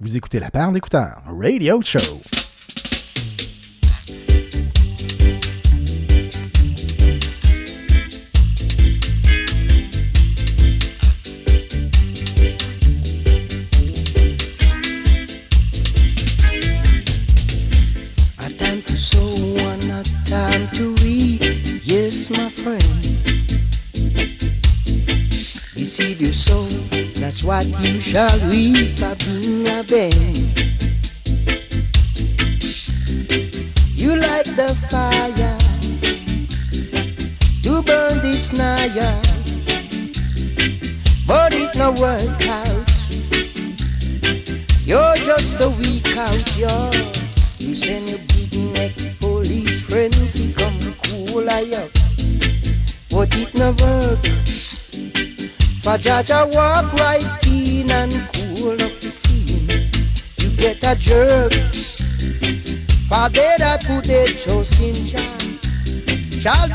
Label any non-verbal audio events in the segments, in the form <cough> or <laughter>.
Vous écoutez la paire d'écouteurs, Radio Show. A time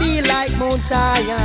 be like Mount Zion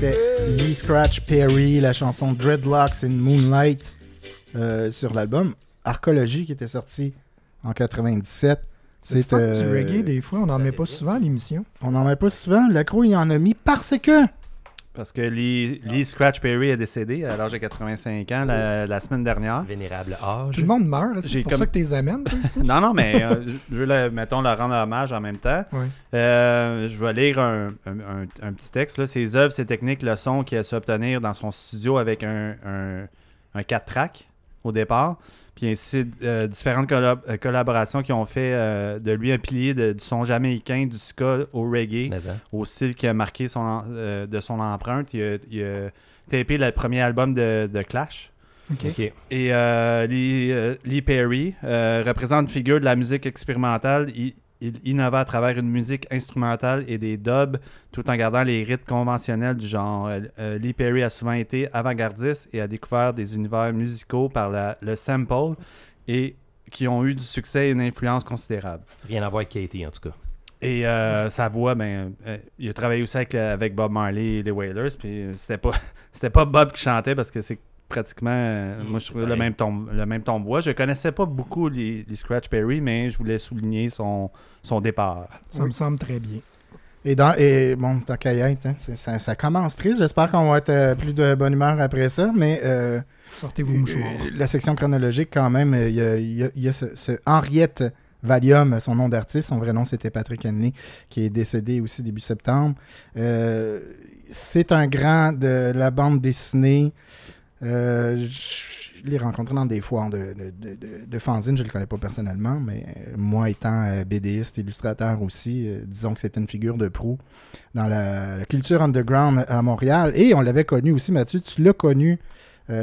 C'était Lee Scratch Perry, la chanson Dreadlocks in Moonlight euh, sur l'album Arcologie qui était sorti en 97. C'est du euh, reggae, des fois, on n'en met pas souvent à l'émission. On n'en met pas souvent. L'accro, il en a mis parce que. Parce que Lee, Lee Scratch Perry est décédé à l'âge de 85 ans la, la semaine dernière. Vénérable âge. Tout le monde meurt, est-ce que J'ai c'est pour comme- ça que tu les amènes, toi, ici? <laughs> Non, non, mais euh, je veux, le- mettons, leur rendre hommage en même temps. Ouais. Euh, je vais lire un, un- un- un petit texte. Là. Ses œuvres, ses techniques, le son qu'il a su obtenir dans son studio avec un, un, un 4-track au départ. Puis ainsi, euh, différentes collab- euh, collaborations qui ont fait euh, de lui un pilier de- du son jamaïcain, du ska au reggae, hein. au style qui a marqué son, euh, de son empreinte. Il a, il a tapé le premier album de, de Clash. Et euh, Lee, Lee Perry euh, représente une figure de la musique expérimentale. Il, il innova à travers une musique instrumentale et des dubs, tout en gardant les rythmes conventionnels du genre. Euh, euh, Lee Perry a souvent été avant-gardiste et a découvert des univers musicaux par la- le sample et qui ont eu du succès et une influence considérable. Rien à voir avec Katie, en tout cas. Et euh, sa voix, ben, euh, il a travaillé aussi avec, avec Bob Marley et les Wailers. Puis c'était pas, <laughs> c'était pas Bob qui chantait parce que c'est pratiquement, euh, moi, je trouvais le même ton, le même voix. Je connaissais pas beaucoup les, les Scratch Perry, mais je voulais souligner son, son départ. Ça me semble très bien. Et, dans, et bon, tant qu'à y être, hein, c'est- ça, ça commence triste. J'espère qu'on va être euh, plus de bonne humeur après ça, mais euh, Sortez vos mouchoirs. euh, la section chronologique, quand même, euh, il y a, il y a- il y a ce, ce Henriette Valium, son nom d'artiste, son vrai nom c'était Patrick Henley, qui est décédé aussi début septembre. Euh, c'est un grand de la bande dessinée. Euh, je l'ai rencontré dans des foires de, de, de, de- de fanzine, je ne le connais pas personnellement, mais euh, moi étant euh, BDiste, illustrateur aussi, euh, disons que c'était une figure de proue dans la, culture underground à Montréal. Et on l'avait connu aussi, Mathieu, tu l'as connu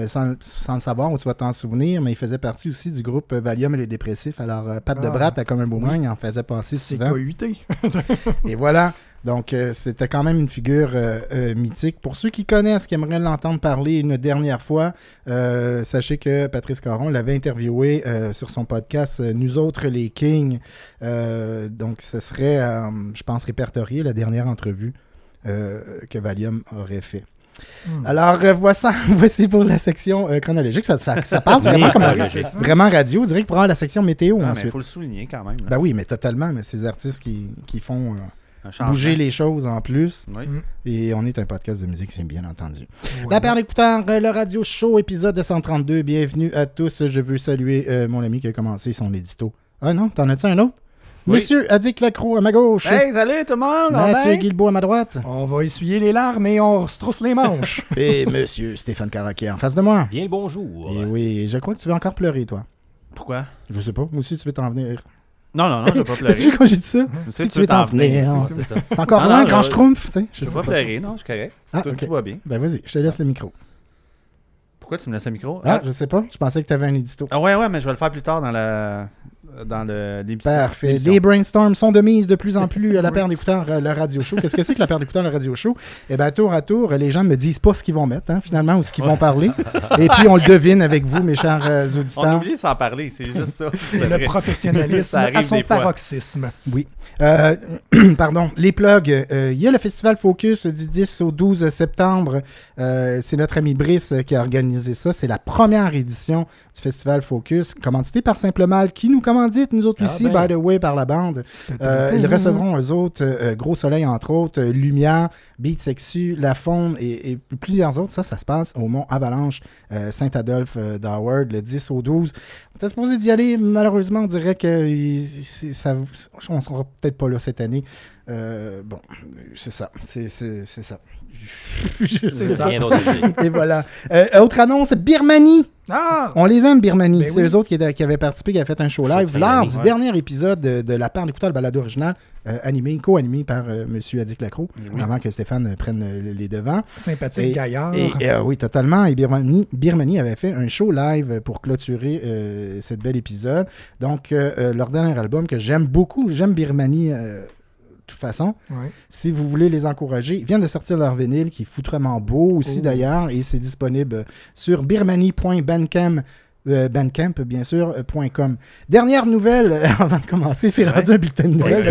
sans, sans le savoir ou tu vas t'en souvenir, mais il faisait partie aussi du groupe Valium et les dépressifs. Alors, Pat de Ah. Brat, comme un boomerang, il en faisait passer C'est souvent. KUT. Et voilà. Donc, euh, c'était quand même une figure euh, euh, mythique. Pour ceux qui connaissent, qui aimeraient l'entendre parler une dernière fois, euh, sachez que Patrice Caron l'avait interviewé euh, sur son podcast euh, Nous autres les Kings. Euh, donc, ce serait, euh, je pense, répertorié la dernière entrevue euh, que Valium aurait fait. Hmm. Alors, euh, voici, <laughs> voici pour la section euh, chronologique. Ça, ça, ça passe vraiment comme vraiment radio. On dirait que pour avoir la section météo Ah, il ensuite. faut le souligner quand même. là. Ben oui, mais totalement. Mais ces artistes qui, qui font euh. Bouger les choses en plus. Oui. Mm. Et on est un podcast de musique, c'est bien entendu. Voilà. La paire d'écouteurs, euh, le radio show, épisode 232. Bienvenue à tous. Je veux saluer euh, mon ami qui a commencé son édito. Ah non, t'en as-tu un autre? Oui. Monsieur Adik Lacroix à ma gauche. Hey, salut tout le monde! on Mathieu? Guilbeault à ma droite. On va essuyer les larmes et on se trousse les manches. <laughs> Et monsieur Stéphane Caraquet en face de moi. Bien le bonjour. Et oui, je crois que tu veux encore pleurer, toi. Pourquoi? Je sais pas. Moi aussi, tu veux t'en venir. Non, non, non, je vais pas <laughs> pleurer. vu quand j'ai dit ça? Si tu veux t'en venir. C'est ça. C'est encore Non, loin, non, grand schtroumpf, tu sais. Je vais pas pleurer, non, je suis correct. Ah, tout, va bien. Ben vas-y, je te laisse le micro. Pourquoi tu me laisses le micro? Ah, je sais pas. Je pensais que tu avais un édito. Ah ouais, ouais, mais je vais le faire plus tard dans la dans le- l'émission. Parfait. Les brainstorms sont de mise de plus en plus à la <laughs> paire d'écouteurs, euh, le radio show. Qu'est-ce que c'est que la paire d'écouteurs, le radio show? Eh bien, tour à tour, les gens me disent pas ce qu'ils vont mettre, hein, finalement, ou ce qu'ils vont parler. <laughs> Et puis, on le devine avec vous, mes chers euh, On auditeurs. oublie sans parler, c'est juste ça. <laughs> C'est le professionnalisme à son paroxysme. Oui. Euh, <clears throat> pardon, les plugs. Euh, Il y a le festival Focus du 10 au 12 septembre. C'est notre ami Brice qui a organisé ça. C'est la première édition du festival Focus, commandité par Simple Mal, qui nous commandite, nous autres Ah aussi, ben. by the way, par la bande. Euh, ils recevront eux autres euh, Gros Soleil, entre autres, euh, Lumière, Beat Sexu, La Faune et, et plusieurs autres. Ça, ça se passe au Mont Avalanche, Saint-Adolphe d'Howard, le 10 au 12. On était supposé d'y aller. Malheureusement, on dirait que ça, on sera peut-être pas là cette année. Bon, c'est ça. C'est ça. <laughs> Je C'est. Rien d'autre. Et voilà. Euh, autre annonce, Birmanie. Ah! On les aime, Birmanie. Ben c'est oui. eux autres qui, étaient- qui avaient participé, qui avaient fait un show live lors du ouais. dernier épisode de, de La part d'écouter le balado original, euh, animé, co-animé par euh, M. Adik Lacroix, Oui. avant que Stéphane euh, prenne les devants. Sympathique Et- gaillard. Et, euh, oui, totalement. Et Birmanie, Birmanie avait fait un show live pour clôturer euh, cette bel épisode. Donc, leur dernier album que j'aime beaucoup, j'aime Birmanie euh, toute façon. Ouais. Si vous voulez les encourager, ils viennent de sortir leur vinyle qui est foutrement beau aussi Oh. d'ailleurs et c'est disponible sur birmanie.bandcamp. euh, Bandcamp, bien sûr, euh, point .com. Dernière nouvelle, euh, <laughs> avant de commencer, c'est Ouais. rendu un bulletin de nouvelles.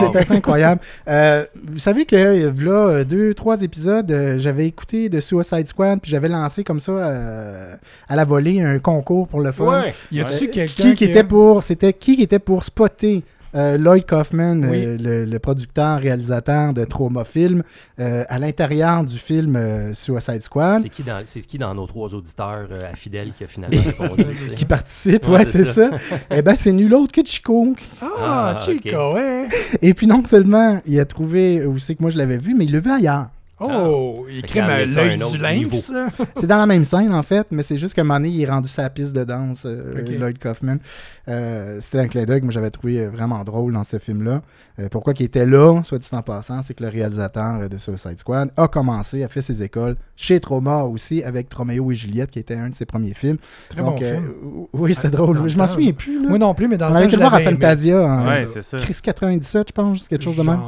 c'est assez incroyable. Euh, vous savez que là, deux, trois épisodes, euh, j'avais écouté de Suicide Squad, puis j'avais lancé comme ça euh, à la volée un concours pour le fun. Ouais. Y a-tu Euh, quelqu'un qui, qui était pour c'était qui qui était pour spotter euh, Lloyd Kaufman, Oui. euh, le, le producteur réalisateur de Trauma Film, euh, à l'intérieur du film euh, Suicide Squad, C'est qui, dans, c'est qui dans nos trois auditeurs euh, à fidèles qui a finalement <laughs> répondu? qui participe, Ouais, ouais, c'est c'est ça. Eh ben c'est nul autre que Chico. Ah, Ah, Chico, ouais. Et puis non seulement il a trouvé où c'est que moi je l'avais vu, mais il l'a vu ailleurs. Oh, il qu'il à l'œil du lynx. <laughs> C'est dans la même scène, en fait, mais c'est juste moment donné, il est rendu sa piste de danse, euh, Ok. Lloyd Kaufman. Euh, C'était un clin d'œil que moi j'avais trouvé euh, vraiment drôle dans ce film-là. Euh, pourquoi il était là, soit dit en passant, c'est que le réalisateur de Suicide Squad a commencé, a fait ses écoles chez Trauma aussi, avec Troméo et Juliette, qui était un de ses premiers films. Très bon Donc, euh, film. oui, c'était Dans drôle. le Je m'en souviens plus. Là. Moi non plus, mais dans On le avait temps, été je le voir à l'avais aimé. Fantasia en Ouais, c'est ça. Chris 97, je pense, quelque chose de même.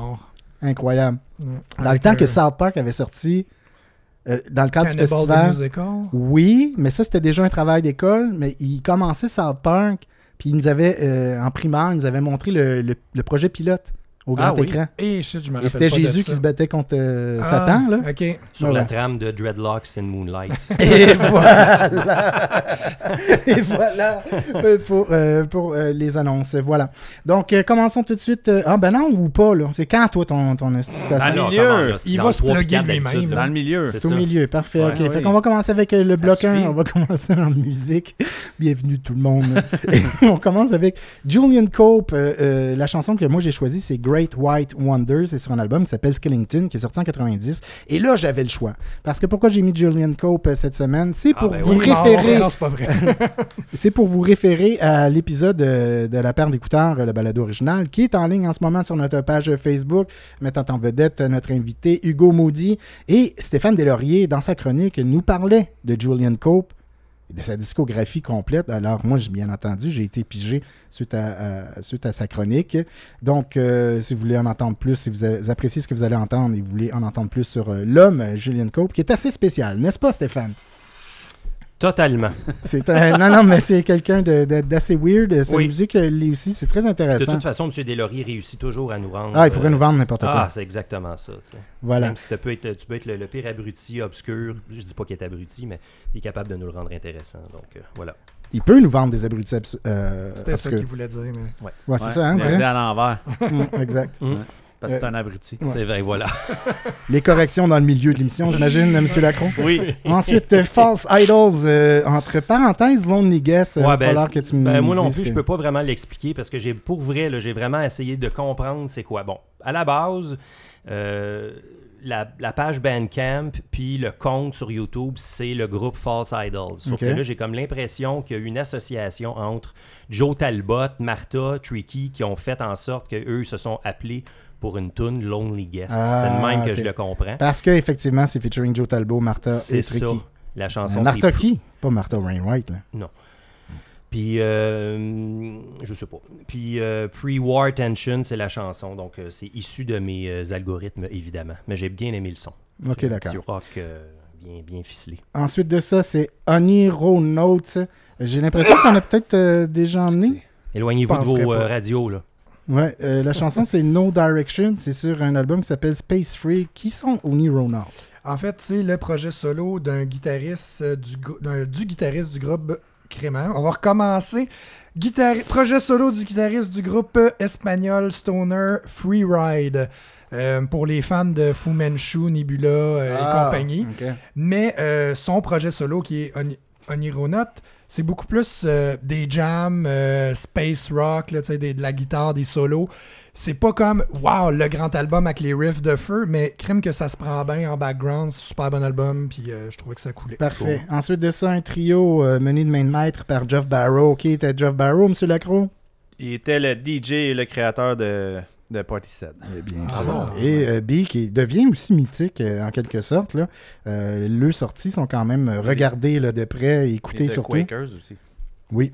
Incroyable. Ouais. Dans le temps que South Park avait sorti, euh, dans le cadre du Cannibal festival. Musical? Oui, mais ça, c'était déjà un travail d'école. Mais il commençait South Park, puis il nous avait, euh, en primaire, il nous avait montré le, le- le projet pilote au grand Ah oui. écran. Et shit, je me Et c'était pas de Jésus ça. qui se battait contre euh, Ah, Satan, là. Sur Voilà. la trame de Dreadlocks and Moonlight. <laughs> Et voilà! Et voilà pour, euh, pour euh, les annonces. Voilà. Donc, euh, commençons tout de suite. Ah, ben non, ou pas, là. C'est quand, toi, ton, ton station? Ah milieu. comment, là, c'est Il dans va le se plugger lui-même. Dans le milieu. C'est au milieu, parfait. Ouais, ok, oui. fait qu'on va commencer avec euh, le Ça bloc 1. suffit. On va commencer en musique. Bienvenue tout le monde. <laughs> On commence avec Julian Cope. euh, euh, la chanson que moi j'ai choisie, c'est Great White Wonder. C'est sur un album qui s'appelle Skellington, qui est sorti en 90. Et là, j'avais le choix. Parce que pourquoi j'ai mis Julian Cope euh, cette semaine? C'est Ah, pour ben vous référer. Non, c'est pas vrai. <laughs> C'est pour vous référer à l'épisode euh, de la paire d'écouteurs, euh, le balado original, qui est en ligne en ce moment sur notre page Facebook, mettant en vedette notre invité Hugo Maudit. Et Stéphane Deslauriers, dans sa chronique, nous parlait de Julian Cope de sa discographie complète. Alors, moi, bien entendu, j'ai été pigé suite à, à- sa chronique. Donc, euh, si vous voulez en entendre plus, si vous, appréciez ce que vous allez entendre et vous voulez en entendre plus sur euh, l'homme, Julian Cope, qui est assez spécial, n'est-ce pas, Stéphane? Totalement. <laughs> C'est un- non, non, mais c'est quelqu'un de- de- d'assez weird. Sa Oui. musique, euh, lui aussi, c'est très De intéressant. toute façon, M. Deslauriers réussit toujours à nous rendre. Ah, il pourrait euh, nous vendre n'importe Ah, quoi. c'est exactement ça. Voilà. Même si tu peux être, tu peux être le, le pire abruti obscur, je dis pas qu'il est abruti, mais il est capable de nous le rendre intéressant. Donc euh, voilà. Il peut nous vendre des abrutis euh, C'était ça qu'il voulait dire. Mais... Ouais, c'est Ouais, ça, hein, à l'envers. <laughs> Exact. Parce que c'est un abruti. Ouais. C'est vrai, voilà. <laughs> Les corrections dans le milieu de l'émission, j'imagine, M. <laughs> Lacron. Oui. Ensuite, euh, False Idols, euh, entre parenthèses, Lonely Guess. Il Ouais, va ben, falloir c'est- que tu me ben, moi non plus, que- je peux pas vraiment l'expliquer parce que j'ai pour vrai, j'ai vraiment essayé de comprendre c'est quoi. Bon, à la base, euh, la, la page Bandcamp puis le compte sur YouTube, c'est le groupe False Idols. Sauf que là, j'ai comme l'impression qu'il y a une association entre Joe Talbot, Martha, Tricky qui ont fait en sorte qu'eux se sont appelés pour une tune Lonely Guest. Ah, c'est de même que je le comprends. Parce que effectivement, c'est featuring Joe Talbot, Martha C'est et ça. Tricky. La Euh, chanson, Martha c'est qui? Pas Martha Wainwright. Là. Puis, euh, je sais pas. Puis, euh, Pre-War Tension, c'est la chanson. Donc, euh, c'est issu de mes euh, algorithmes, évidemment. Mais j'ai bien aimé le son. Ok, d'accord. Petit rock euh, bien, bien ficelé. Ensuite de ça, c'est Oniro Note. J'ai l'impression qu'on a peut-être euh, déjà emmené. Éloignez-vous de vos euh, radios, là. Ouais, euh, la chanson c'est No Direction. C'est sur un album qui s'appelle Space Free. Qui sont Oniro Note En fait, c'est le projet solo d'un guitariste euh, du, guitariste du groupe Crément. On va recommencer. Guitari- projet solo du guitariste du groupe espagnol Stoner Freeride. Euh, pour les fans de Fu Manchu, Nebula euh, et compagnie. ok. Mais euh, son projet solo qui est Oni- Onironaut, c'est beaucoup plus euh, des jams, euh, space rock, là, tu sais, des- de la guitare, des solos. C'est pas comme, wow, le grand album avec les riffs de feu, mais crime que ça se prend bien en background. C'est un super bon album, puis euh, je trouvais que ça coulait. Parfait. Ensuite de ça, un trio euh, mené de main de maître par Jeff Barrow. Qui était Jeff Barrow, M. Lacroix? Il était le DJ et le créateur de, de Party Set. Bien Ah sûr. bon? Et euh, B, qui devient aussi mythique euh, en quelque sorte. Là. Euh, leurs sorties sont quand même regardées là, de près, et écoutées Et de surtout. Quakers aussi. Oui.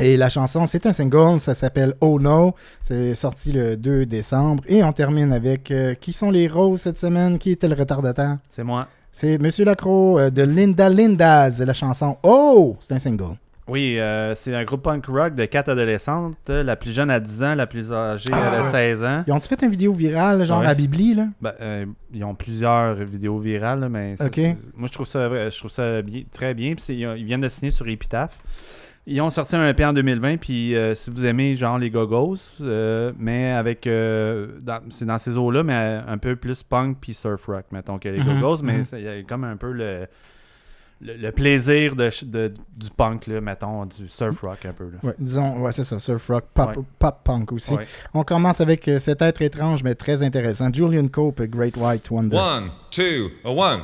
Et la chanson, c'est un single, ça s'appelle Oh No. C'est sorti le 2 décembre. Et on termine avec euh, qui sont les roses cette semaine? Qui était le retardataire? C'est moi. C'est Monsieur Lacroix euh, de Linda Lindas, la chanson Oh C'est un single. Oui, euh, c'est un groupe punk rock de quatre adolescentes. La plus jeune a 10 ans, la plus âgée Ah. 16 ans. Ils ont-tu fait une vidéo virale, genre Ouais. à Bibli, là? Ben, euh, ils ont plusieurs vidéos virales, là, mais ça, moi je trouve ça, je trouve ça bien- très bien. Ils, ont- ils viennent de signer sur Epitaph. Ils ont sorti un EP en 2020, puis euh, si vous aimez genre les Gogos, euh, mais avec euh, c'est dans ces eaux-là, mais un peu plus punk puis surf rock, mettons que les Mhm, Gogos, mais mhm. c'est- il y a comme un peu le, le, le plaisir de, du punk, là, mettons, du surf rock un peu. Là. Ouais, disons, ouais, c'est ça, surf rock, pop, Ouais. pop punk aussi. Ouais. On commence avec euh, cet être étrange mais très intéressant, Julian Cope, Great White Wonder. One, two, a one.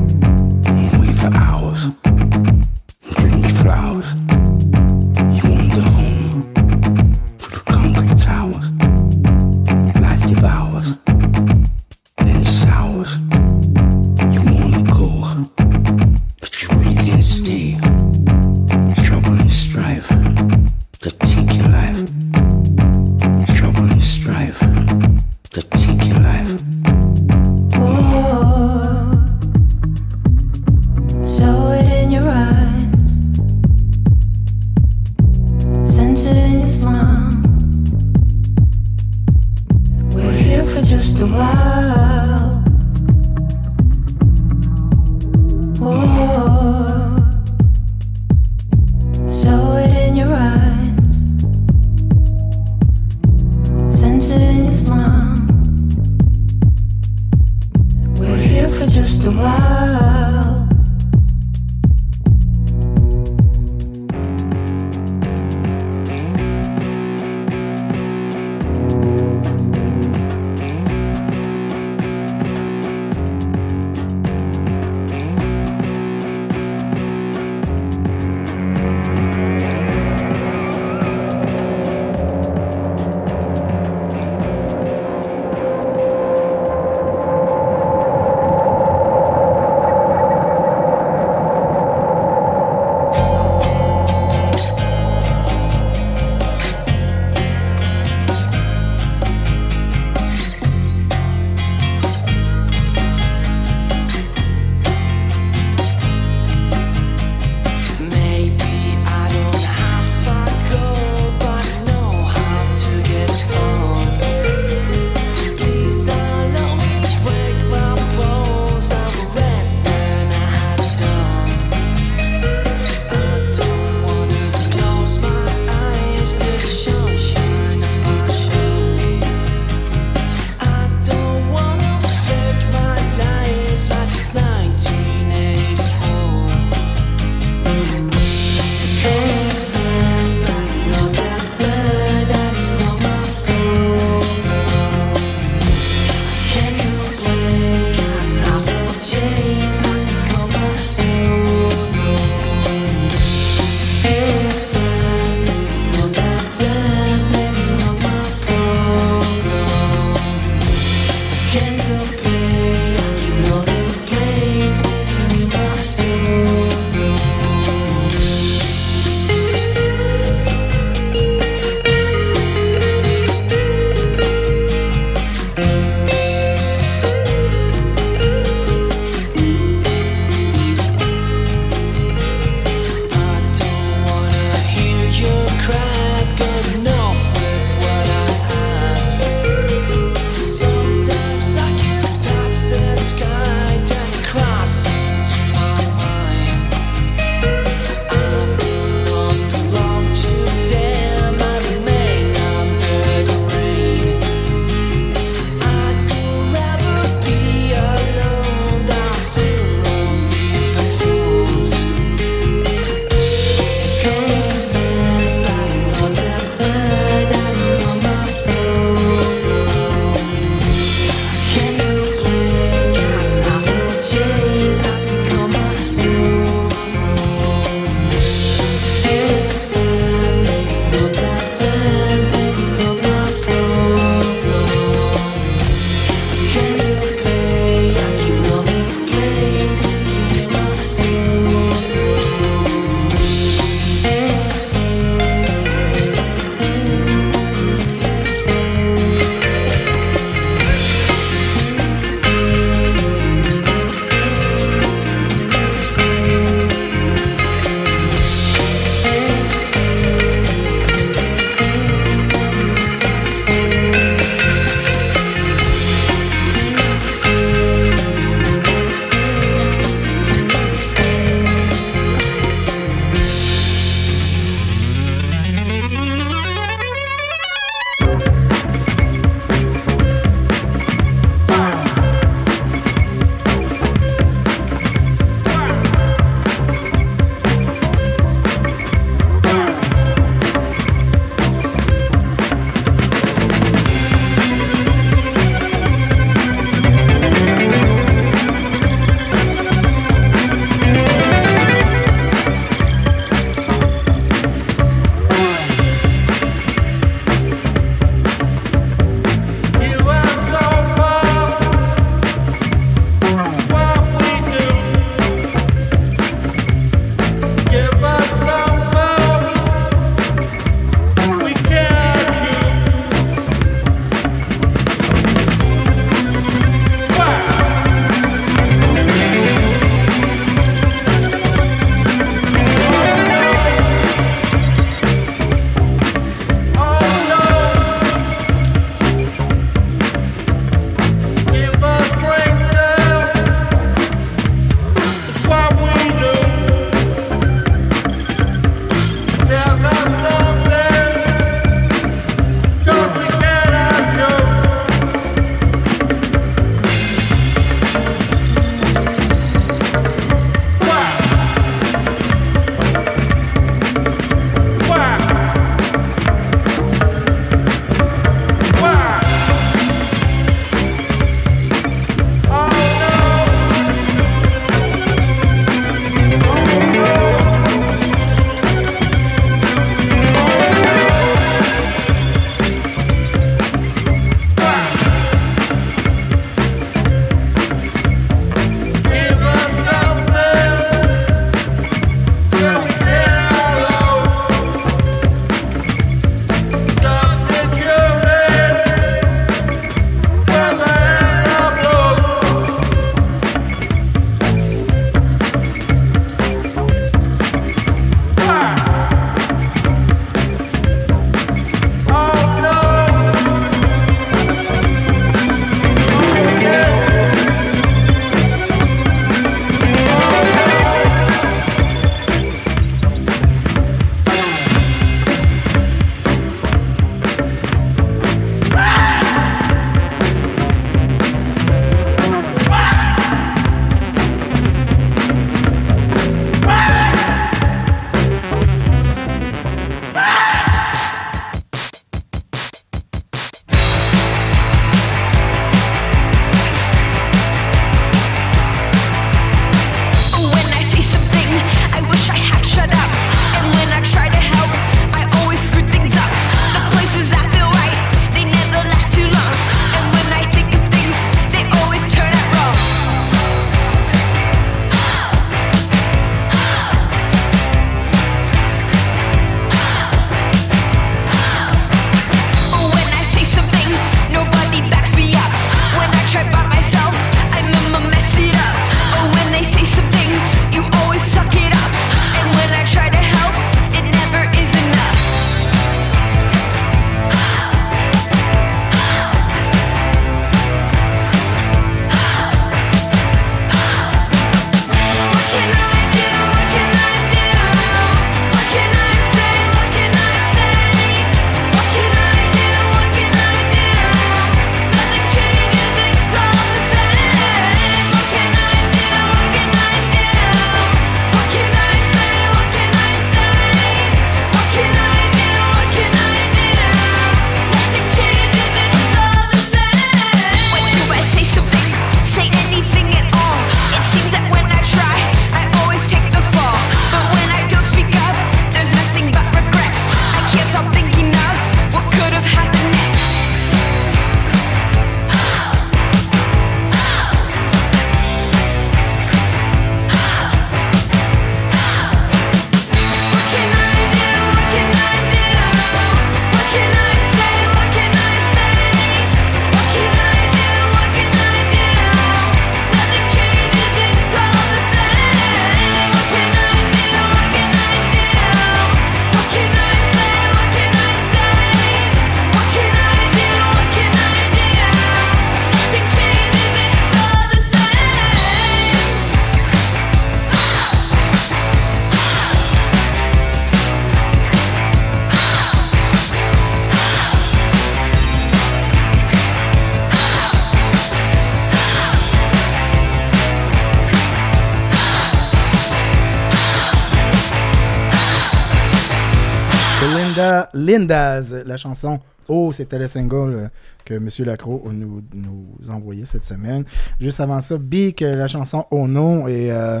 Lindas. La chanson Oh, c'était le single euh, que M. Lacroix nous, nous envoyait cette semaine. Juste avant ça, Beak, la chanson Oh non. Et euh,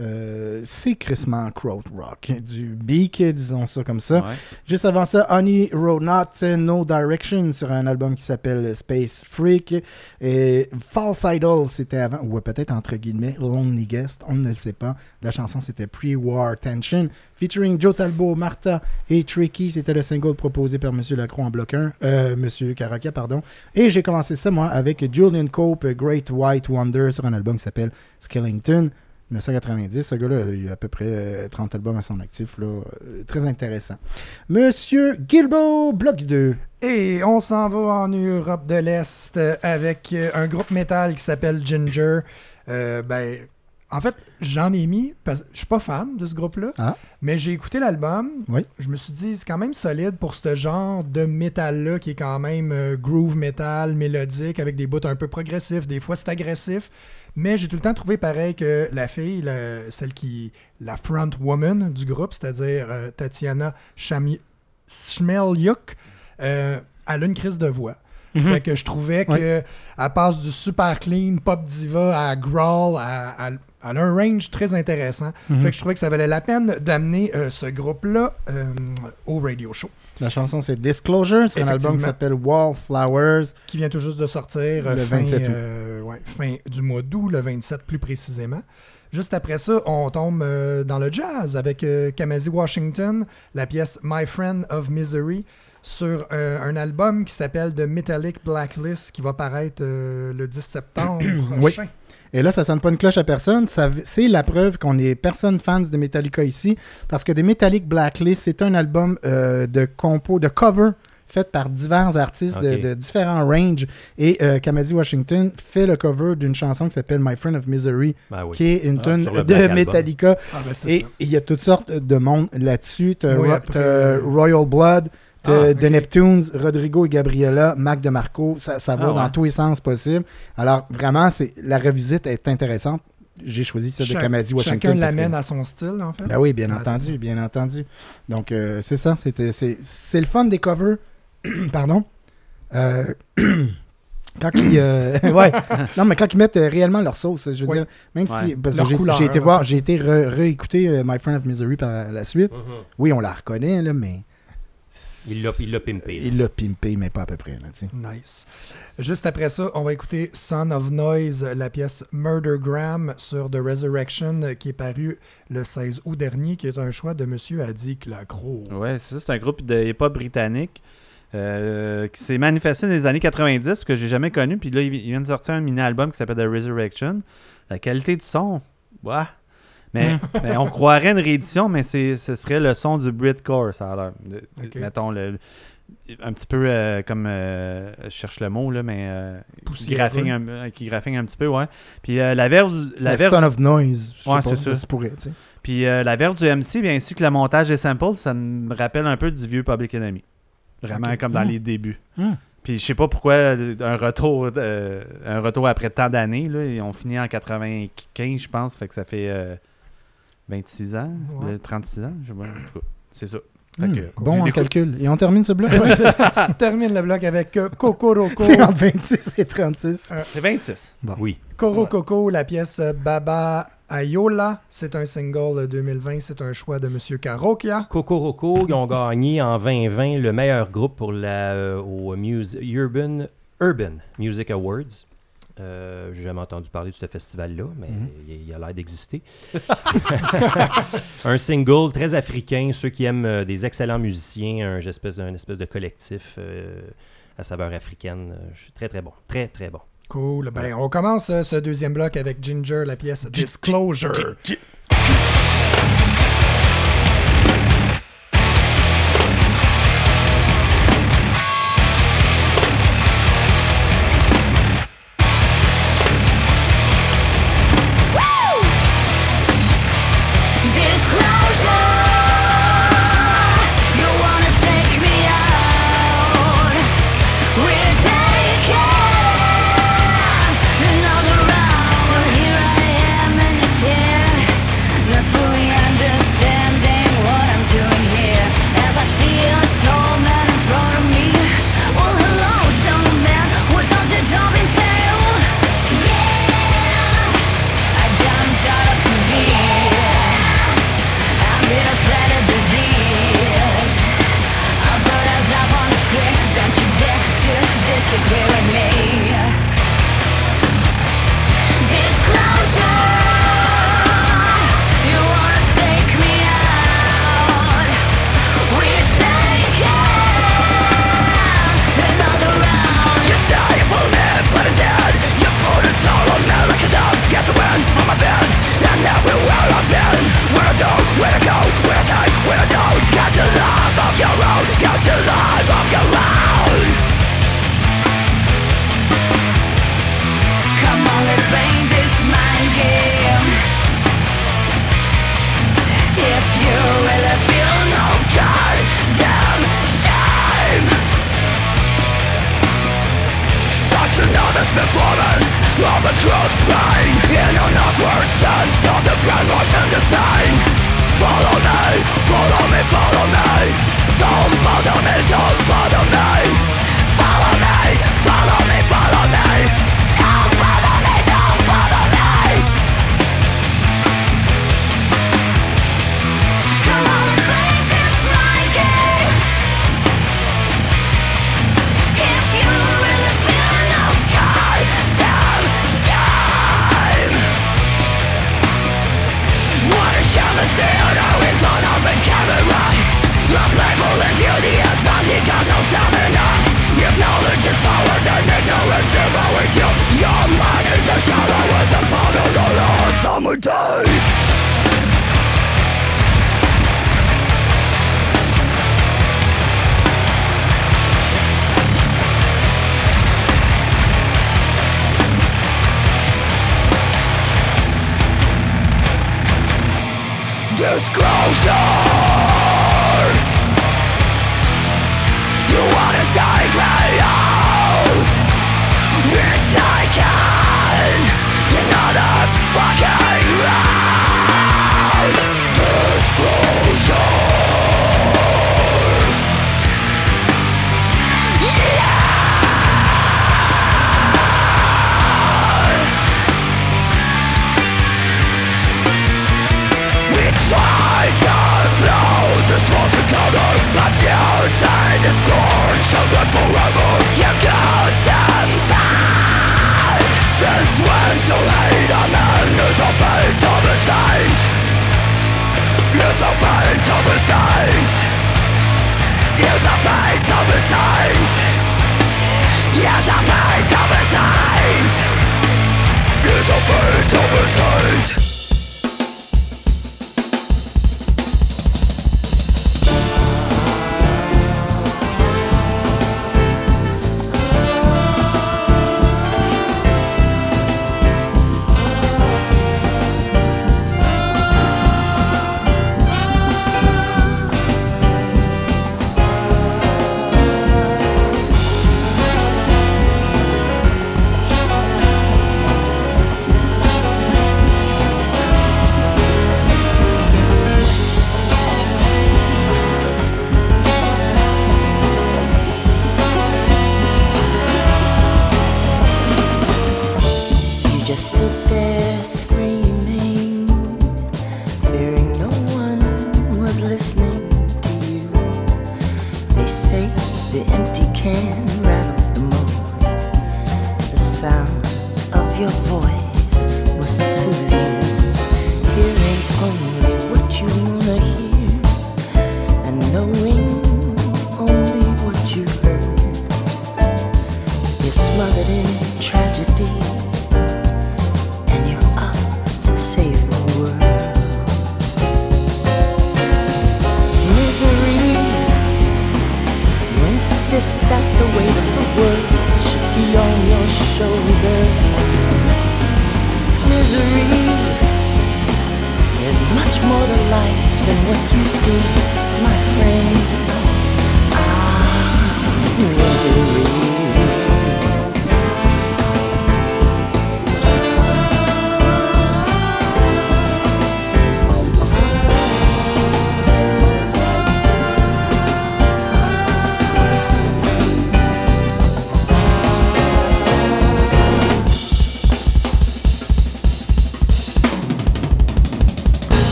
euh, c'est crissement crowd rock. Du Beak, disons ça comme ça. Ouais. Juste avant ça, Honey Not No Direction sur un album qui s'appelle Space Freak. Et False Idol, c'était avant, ou peut-être entre guillemets, Lonely Guest, on ne le sait pas. La chanson, c'était Pre-War Tension, featuring Joe Talbot, Martha et Tricky. C'était le single proposé par M. Lacroix en bloc 1, euh, M. Caraca, pardon. Et j'ai commencé ça, moi, avec Julian Cope, Great White Wonder, sur un album qui s'appelle Skellington. 1990, ce gars-là, il a à peu près euh, 30 albums à son actif, là. Euh, très intéressant. Monsieur Gilbo, bloc 2. Et on s'en va en Europe de l'Est euh, avec euh, un groupe métal qui s'appelle Ginger. Euh, ben, en fait, j'en ai mis parce que je suis pas fan de ce groupe-là, Ah. mais j'ai écouté l'album. Oui. Je me suis dit, c'est quand même solide pour ce genre de métal-là qui est quand même euh, groove metal, mélodique, avec des bouts un peu progressifs. Des fois, c'est agressif. Mais j'ai tout le temps trouvé pareil que la fille, la- celle qui. la front woman du groupe, c'est-à-dire euh, Tatiana Schmelyuk, euh, elle a une crise de voix. Fait que je trouvais Ouais. que elle passe du super clean pop diva à growl, à, à- elle a un range très intéressant. Fait que je trouvais que ça valait la peine d'amener euh, ce groupe-là euh, au radio show, La chanson, c'est Disclosure. C'est un album qui s'appelle Wallflowers. qui vient tout juste de sortir euh, Le fin, 27 août. euh, ouais, fin du mois d'août, le 27 plus précisément. Juste après ça, on tombe dans le jazz avec Kamasi Washington, la pièce My Friend of Misery, sur euh, un album qui s'appelle The Metallic Blacklist, qui va paraître euh, le 10 septembre Oui. Et là, ça sonne pas une cloche à personne. C'est la preuve qu'on est personne fans de Metallica ici. Parce que The Metallic Blacklist, c'est un album euh, de compo, de cover fait par divers artistes de- différents ranges. Et euh, Kamasi Washington fait le cover d'une chanson qui s'appelle My Friend of Misery, Ben oui. qui est une Ah, tune de. Metallica. Ah, ben, Et il y a toutes sortes de monde là-dessus. Oui, Royal Blood, t'as Ah. Neptunes, Rodrigo et Gabriela, Mac DeMarco. Ça, ça va Ah, dans ouais. tous les sens possibles. Alors, vraiment, c'est la revisite est intéressante. J'ai choisi celle de Kamasi Washington. Chacun parce que- l'amène à son style, en fait. Ben oui, bien Ah, c'est entendu, bien entendu. Donc, euh, c'est ça. c'était- C'est c'est le fun des covers. <clears throat> Pardon. Euh, <clears throat> quand ils. euh, <laughs> ouais. Non, mais quand ils mettent euh, réellement leur sauce, je veux Oui. dire, même si. Parce que j'ai couleur, j'ai été voir, j'ai été re- réécouter euh, My Friend of Misery par la suite. Mhm. Oui, on la reconnaît, là, mais. Il l'a il l'a pimpé. là. Il l'a pimpé, mais pas à peu près, là. Nice. Juste après ça, on va écouter Son of Noise, la pièce Murdergram sur The Resurrection, qui est paru le 16 août dernier, qui est un choix de Monsieur Adi Lacroix. Ouais, c'est ça, c'est un groupe de hip-hop britannique euh, qui s'est manifesté dans les années 90, que j'ai jamais connu. Puis là, il vient de sortir un mini-album qui s'appelle The Resurrection. La qualité du son, ouais. Mais, <laughs> mais on croirait une réédition, mais c'est, ce serait le son du Britcore, ça a l'air. Mettons, le, un petit peu euh, comme. euh, je cherche le mot, là, mais. euh, qui, graphine un, euh, qui un petit peu, ouais. Puis la verve. La verve Son of Noise. je sais Ouais, pas, c'est ça. pourrait, tu sais. puis la verve du MC, bien, ainsi que le montage des samples, ça me rappelle un peu du vieux Public Enemy. Vraiment comme dans Mm. les débuts. Mm. Puis je sais pas pourquoi un retour un retour après tant d'années. Là, ils ont fini en 95, je pense. Fait que ça fait 26 ans, Ouais. euh, 36 ans? Je sais pas, en tout cas, c'est ça. Fait Hmm, que, bon en calcul. Et on termine ce bloc? On <laughs> <laughs> termine le bloc avec euh, Kokoroko. C'est entre 26 et 36. C'est 26. Oui. Koro Coco, la pièce euh, Baba Ayola. C'est un single euh, 2020. C'est un choix de Monsieur Karokia. Kokoroko, ils ont gagné en 2020 le meilleur groupe pour la, euh, au Muse- Urban, Urban Music Awards. Euh, J'ai jamais entendu parler de ce festival-là, mais Mhm. il, il a l'air d'exister. <laughs> un single très africain, ceux qui aiment euh, des excellents musiciens, un espèce, un espèce de collectif euh, à saveur africaine. Je suis très très bon, très très bon. Cool. Ben, on commence ce deuxième bloc avec Ginger, la pièce Disclosure. Disclosure,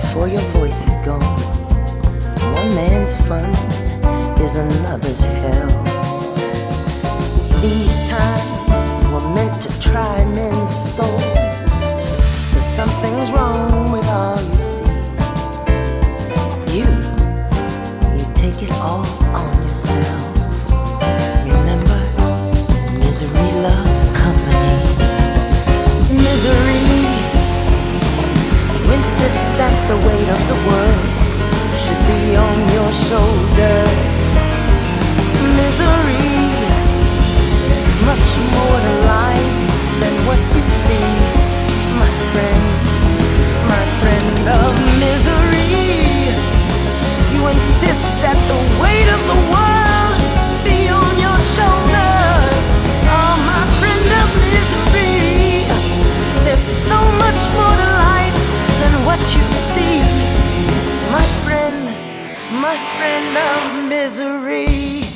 before your voice is gone. One man's fun is another's hell. These times were meant to try men's souls, but something's wrong with all you see. You, you take it all on yourself. Remember, misery loves. That the weight of the world should be on your shoulders. Misery. is much more to life than what you see, my friend, my friend of misery. You insist that the weight of the world be on your shoulders. Oh, my friend of misery. There's so much more to life what you see. My friend, my friend of misery.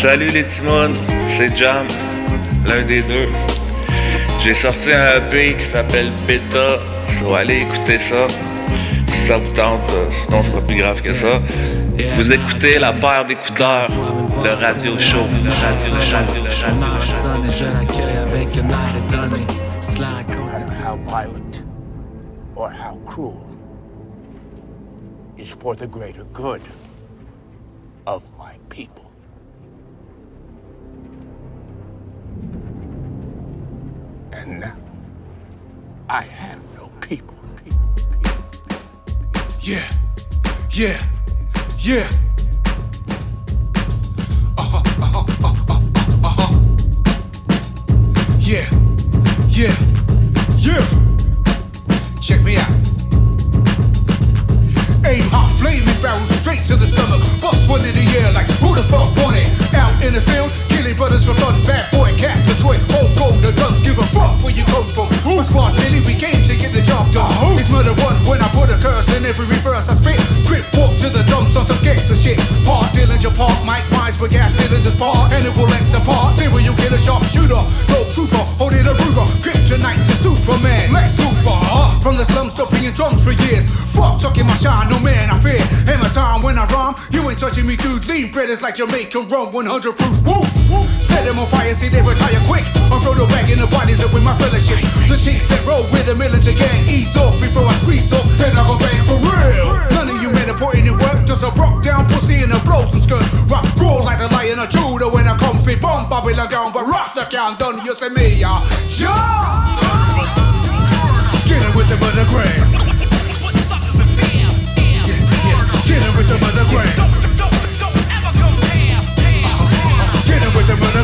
Salut les Timons, c'est Jam, l'un des deux. J'ai sorti un EP qui s'appelle Beta, so allez écouter ça si ça vous tente, euh, sinon c'est pas plus grave que ça. Vous écoutez la paire d'écouteurs, le radio show, le radio show, is for the greater good? Yeah. Uh-huh, uh-huh, uh-huh, uh-huh. Yeah, yeah, yeah. Check me out. Aim hot, flaming barrel straight to the stomach. Bust one in the air like who the fuck want it? Out in the field, killing brothers for fun. Bad boy, cast Detroit, gold, the guns give a fuck where you come from. Who's squad? We came to get the job done. It's murder one when I put a curse in every reverse I spit. Serial sharp shooter, no trooper, holding a Ruger. Kryptonite to Superman. Lex Luthor. Uh, from the slums, stopping drums for years. Fuck talking my shine, no man I fear. Hammer time when I rhyme, touching me, dude. Lean bread is like Jamaican rum, 100 proof. Woo! Set them on fire, see they retire quick. Or throw the bag in the bodies up with my fellowship. The chicks that roll with the military gang, ease off before I squeeze off. Then I go bang for real. None of you men are putting in work, just a rock down pussy in a blows and skirt. Rock roll like a lion or Judah when I come fit bomb Babylon down, but rocks I can't done. You say me, uh. yeah. Yeah! It with the mother grave. Yeah, yeah. Get it with the mother grave. With the mother.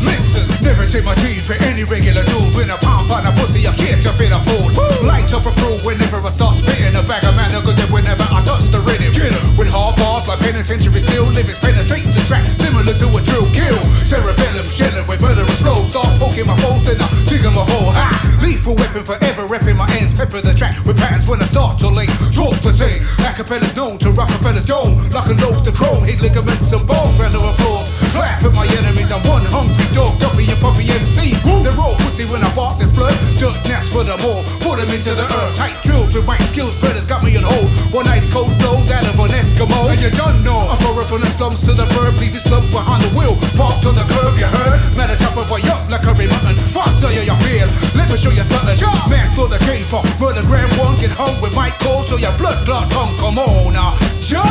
Listen, never take my team for any regular dude. When I pump on a pussy, I can't jump in a fool. Light up a crew whenever I start spitting. A bag of man, good whenever I touch the rhythm. Get 'em. With hard bars like penitentiary steel, limits penetrate the track, similar to a drill kill. Cerebellum shelling with murderous flow. Start poking my foes, then I dig a hole. Ha! Lethal weapon forever, repping my ends. Pepper the track with patterns when I start to link. Talk the team, Acapellas known to Rockefeller's dome. Lock and load the chrome, hit ligaments and bones. Round of applause. Clap at my enemies. I'm one hungry dog, Duffy and Puppy MC. They're all pussy when I bark this blood. Dirt nest for them all. Put them into the earth. Tight drills with my skills. Brothers got me on hold. One ice cold blow, that of an Eskimo. And you done know. I'm far up on the slums to the verb. Leave you slump behind the wheel. Parked on the curb, you heard? Man, I chop a boy up like a mutton. Faster, yeah, you feel. Let me show you something. Man, slow the caper. Murder grand one, get hung with Mike Cole. So your blood clot tongue, come on now. Jump!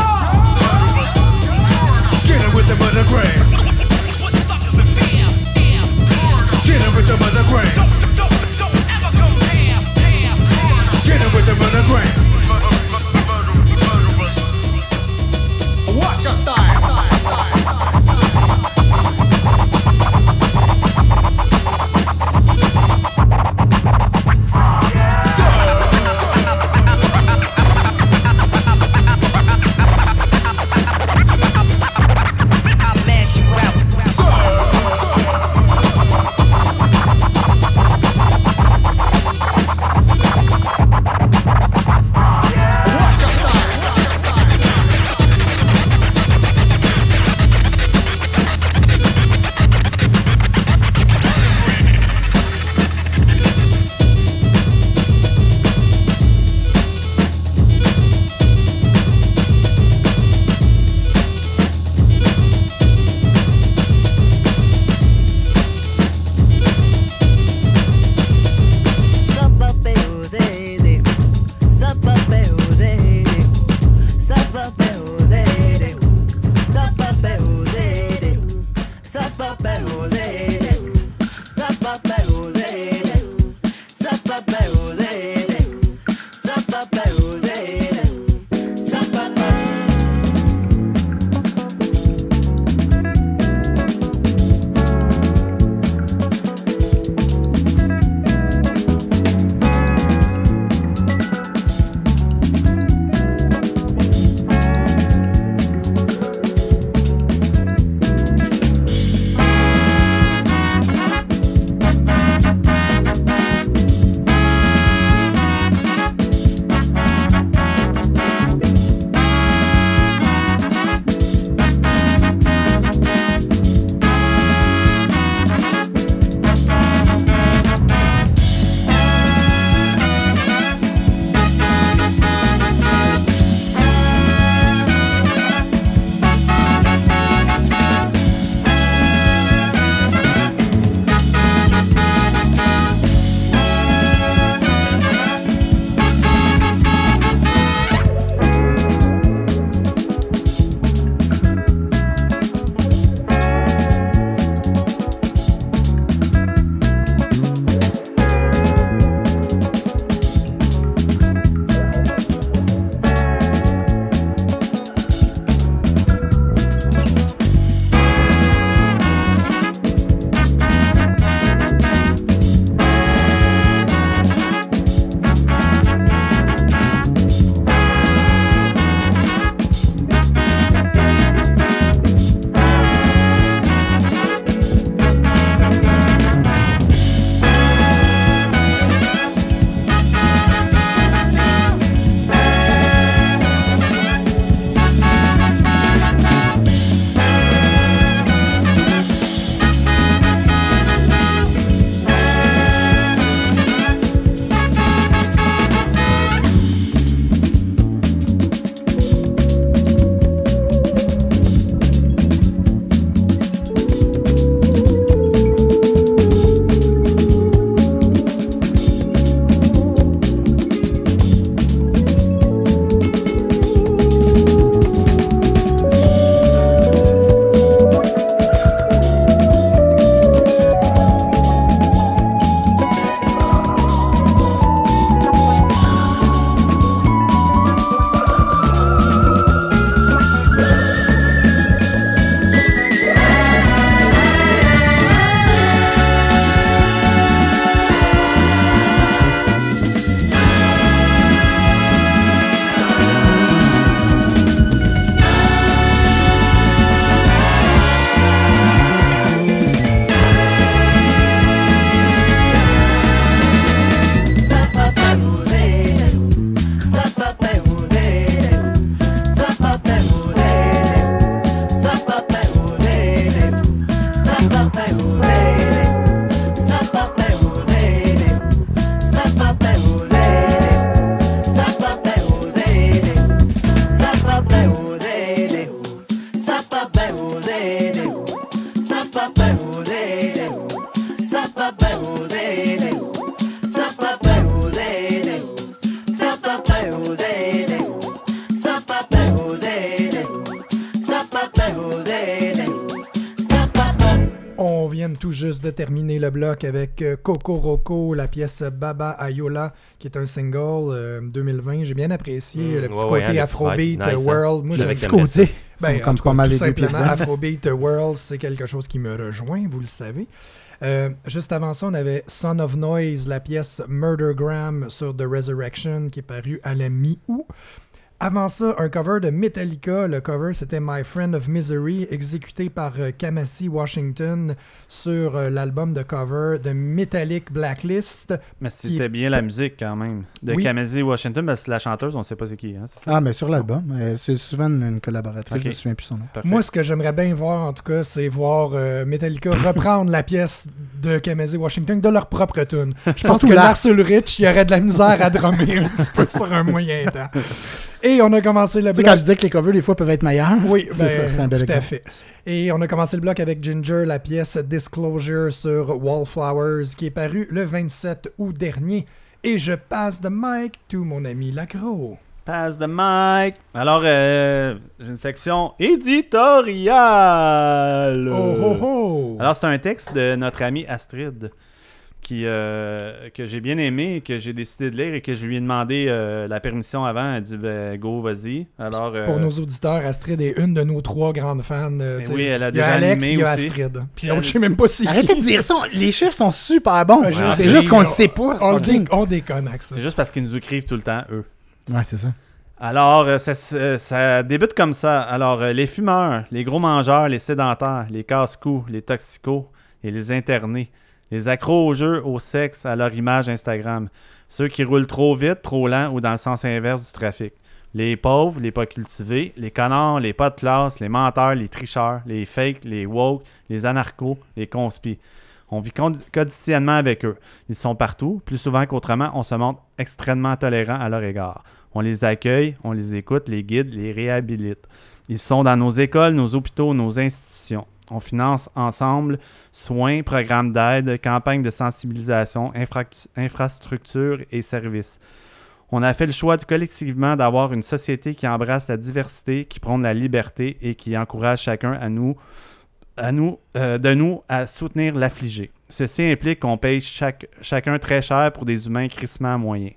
Get it with the mother grand. Get it with the mother it with the mother grand. Watch your style. juste de Coco Roco, la pièce Baba Ayola, qui est un single euh, 2020. J'ai bien apprécié Mm, le petit ouais, côté Afrobeat euh, Nice, hein. World. Moi, Je j'avais savais Petit côté. ben, comme en tout pas cas, mal tout les deux pieds simplement. Afrobeat World, c'est quelque chose qui me rejoint, vous le savez. Euh, juste avant ça, on avait Son of Noise, la pièce Murdergram sur The Resurrection, qui est paru à la mi-août. Avant ça, un cover de Metallica. Le cover, c'était My Friend of Misery, exécuté par euh, Kamasi Washington sur euh, l'album de cover de Metallic Blacklist. Mais c'était est- bien la musique quand même. De Oui. Kamasi Washington, parce que la chanteuse, on sait pas c'est qui. Hein? Ah, mais sur l'album. euh, c'est souvent une, collaboratrice, Ok. je me souviens plus son nom. Parfait. Moi, ce que j'aimerais bien voir, en tout cas, c'est voir euh, Metallica <coughs> reprendre la pièce de Kamasi Washington de leur propre tune. Je pense que Lars. Lars Ulrich, il y aurait de la misère à drummer un petit peu sur un moyen temps. <laughs> Et on a commencé le Tu sais, bloc. quand je disais que les covers, des fois, peuvent être meilleurs. Oui, c'est ben, ça, c'est un bel tout à exemple. fait. Et on a commencé le bloc avec Ginger, la pièce Disclosure sur Wallflowers, qui est paru le 27 août dernier. Et je passe de mic to mon ami Lacro. Pass the mic. Alors, euh, j'ai une section éditoriale. Oh oh oh! Alors, c'est un texte de notre amie Astrid qui, euh, que j'ai bien aimé, que j'ai décidé de lire et que je lui ai demandé euh, la permission avant. Elle dit ben, Go, vas-y. Alors, euh, Pour nos auditeurs, Astrid est une de nos trois grandes fans. euh, sais. oui, elle a il y a déjà Alex, animé puis il y a aussi. Astrid. Puis l'autre, je sais même pas si. Arrêtez de dire ça. Les chiffres sont super bons. Ouais, c'est juste qu'on on- le sait pas. On, dé- on déconne avec ça. c'est juste parce qu'ils nous écrivent tout le temps, eux. Ouais, c'est ça. Alors, euh, ça, ça- débute comme ça. Alors, euh, les fumeurs, les gros mangeurs, les sédentaires, les casse-coups, les toxicos et les internés, les accros au jeu, au sexe, à leur image Instagram, ceux qui roulent trop vite, trop lent ou dans le sens inverse du trafic, les pauvres, les pas cultivés, les connards, les pas de classe, les menteurs, les tricheurs, les fakes, les woke, les anarchos, les conspis. On vit quotidiennement avec eux. Ils sont partout. Plus souvent qu'autrement, on se montre extrêmement tolérant à leur égard. On les accueille, on les écoute, les guide, les réhabilite. Ils sont dans nos écoles, nos hôpitaux, nos institutions. On finance ensemble soins, programmes d'aide, campagnes de sensibilisation, infrastructures et services. On a fait le choix collectivement d'avoir une société qui embrasse la diversité, qui prône la liberté et qui encourage chacun à nous, euh, de nous à soutenir l'affligé. Ceci implique qu'on paye chacun très cher pour des humains crissement moyens.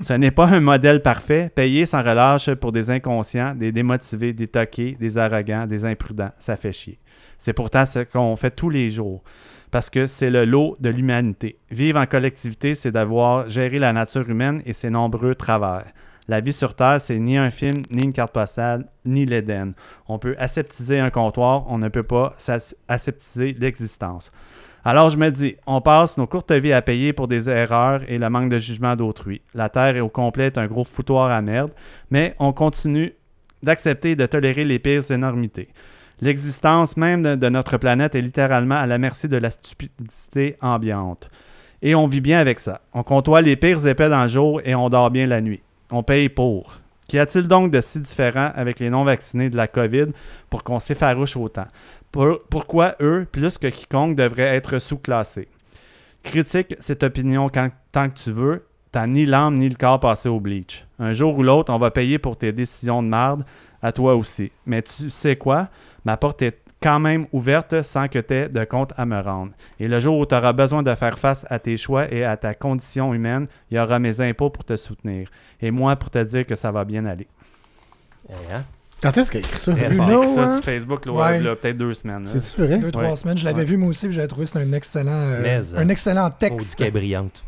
Ce n'est pas un modèle parfait. Payer sans relâche pour des inconscients, des démotivés, des toqués, des arrogants, des imprudents, ça fait chier. C'est pourtant ce qu'on fait tous les jours. Parce que c'est le lot de l'humanité. Vivre en collectivité, c'est d'avoir géré la nature humaine et ses nombreux travers. La vie sur Terre, c'est ni un film, ni une carte postale, ni l'Éden. On peut aseptiser un comptoir, on ne peut pas aseptiser l'existence. Alors je me dis, on passe nos courtes vies à payer pour des erreurs et le manque de jugement d'autrui. La Terre est au complet un gros foutoir à merde, mais on continue d'accepter et de tolérer les pires énormités. L'existence même de, notre planète est littéralement à la merci de la stupidité ambiante. Et on vit bien avec ça. On côtoie les pires épais dans le jour et on dort bien la nuit. On paye pour. Qu'y a-t-il donc de si différent avec les non-vaccinés de la COVID pour qu'on s'effarouche autant? Pour- pourquoi eux, plus que quiconque, devraient être sous-classés? Critique cette opinion tant que tu veux. T'as ni l'âme ni le corps passé au bleach. Un jour ou l'autre, on va payer pour tes décisions de merde, à toi aussi. Mais tu sais quoi? Ma porte est quand même ouverte sans que tu aies de compte à me rendre. Et le jour où tu auras besoin de faire face à tes choix et à ta condition humaine, il y aura mes impôts pour te soutenir. Et moi pour te dire que ça va bien aller. Eh, hein? Quand est-ce qu'il a écrit ça? Fort. Bruno, écrit ça hein? sur Facebook Ouais. peut-être deux semaines. là. C'est-tu vrai? Deux, trois Ouais. semaines. Je l'avais Ouais. vu moi aussi, puis j'avais trouvé que c'était un excellent, euh, Mais, un excellent Oh, texte. qu'elle est brillante.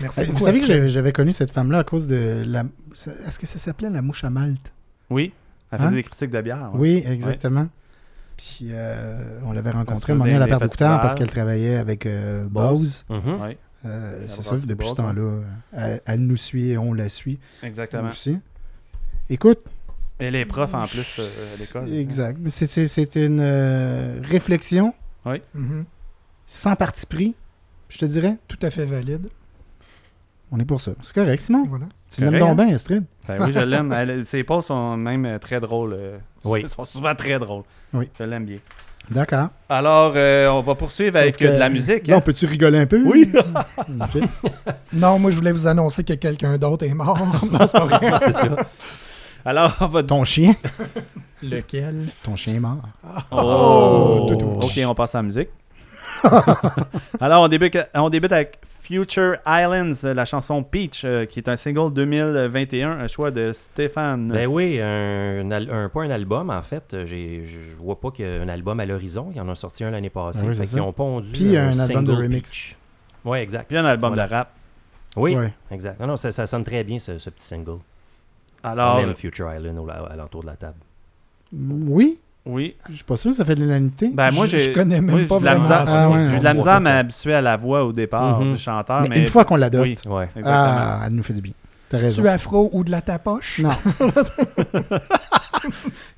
Merci Euh, beaucoup, Vous savez que j'avais connu cette femme-là à cause de la. Est-ce que ça s'appelait la mouche à Malte? Oui, elle faisait Hein? des critiques de bière. ouais. Oui, exactement. Puis euh, on l'avait rencontrée un moment donné à la Bouquetin parce qu'elle travaillait avec euh, Bose. Mhm. Ouais, Euh, c'est passer depuis Bose, ce temps-là. Elle, elle nous suit et on la suit exactement. aussi. Écoute, Elle est prof en plus euh, à l'école. exact. C'est- une euh, réflexion Mhm. sans parti pris, je te dirais. Tout à fait valide. On est pour ça. C'est correct, Simon. Voilà. Tu l'aimes donc hein? bien, Astrid. Ben oui, je l'aime. Ses posts sont même euh, très drôles. euh, Oui. Ils <laughs> sont souvent très drôles. Oui. Je l'aime bien. D'accord. Alors, euh, on va poursuivre avec de la musique. Là, hein? on peut-tu rigoler un peu? Oui. <laughs> <laughs> Non, moi, je voulais vous annoncer que quelqu'un d'autre est mort. non, c'est pas vrai. c'est ça. Alors, on va... Ton chien? Lequel? Ton chien est mort. Oh! toutou. Ok, on passe à la musique. <laughs> Alors, on débute, on débute avec Future Islands, euh, la chanson Peach, euh, qui est un single 2021, un choix de Stéphane. Ben oui, un, un un- pas un album en fait. J'ai- Je vois pas qu'il y a un album à l'horizon. Il y en a sorti un l'année passée. Ah oui, Fait ça. ont pondu Puis un album de single remix. Peach. Ouais, exact. Puis un album Voilà. de rap. Oui, Ouais. exact. Non, non, ça, ça sonne très bien ce, ce petit single. Alors, On aime Future Island au, à l'entour de la table. Oui, oui. je suis pas sûr, ça fait de l'unanimité. Ben, moi, Je- je connais même pas de la vraiment misère- ça. Ah ouais, J'ai de la misère à m'habituer à la voix au départ Mhm. du chanteur. mais, Mais, une fois qu'on l'adopte, Oui, Ouais. exactement. ah, elle nous fait du bien. Tu afro ou de la tapoche? Non. <laughs>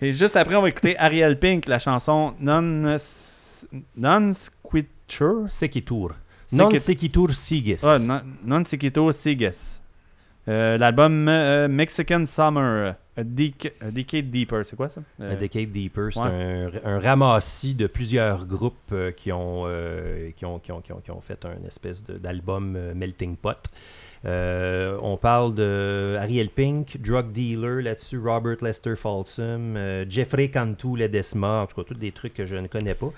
Et juste après, on va écouter Ariel Pink, la chanson Non Non Squiture. Sequitur. Non que- Sequitur Sigis. Ah, non, non Sigues. Euh, L'album euh, Mexican Summer, A, Dec- A Decade Deeper, c'est quoi ça? Euh, A Decade Deeper, c'est ouais. un, un ramassis de plusieurs groupes euh, qui, ont, euh, qui, ont, qui, ont, qui, ont, qui ont fait un espèce d'album euh, Melting Pot. Euh, on parle de Ariel Pink, Drug Dealer là-dessus, Robert Lester Folsom, euh, Jeffrey Cantu Ledesma, en tout cas, tous des trucs que je ne connais pas.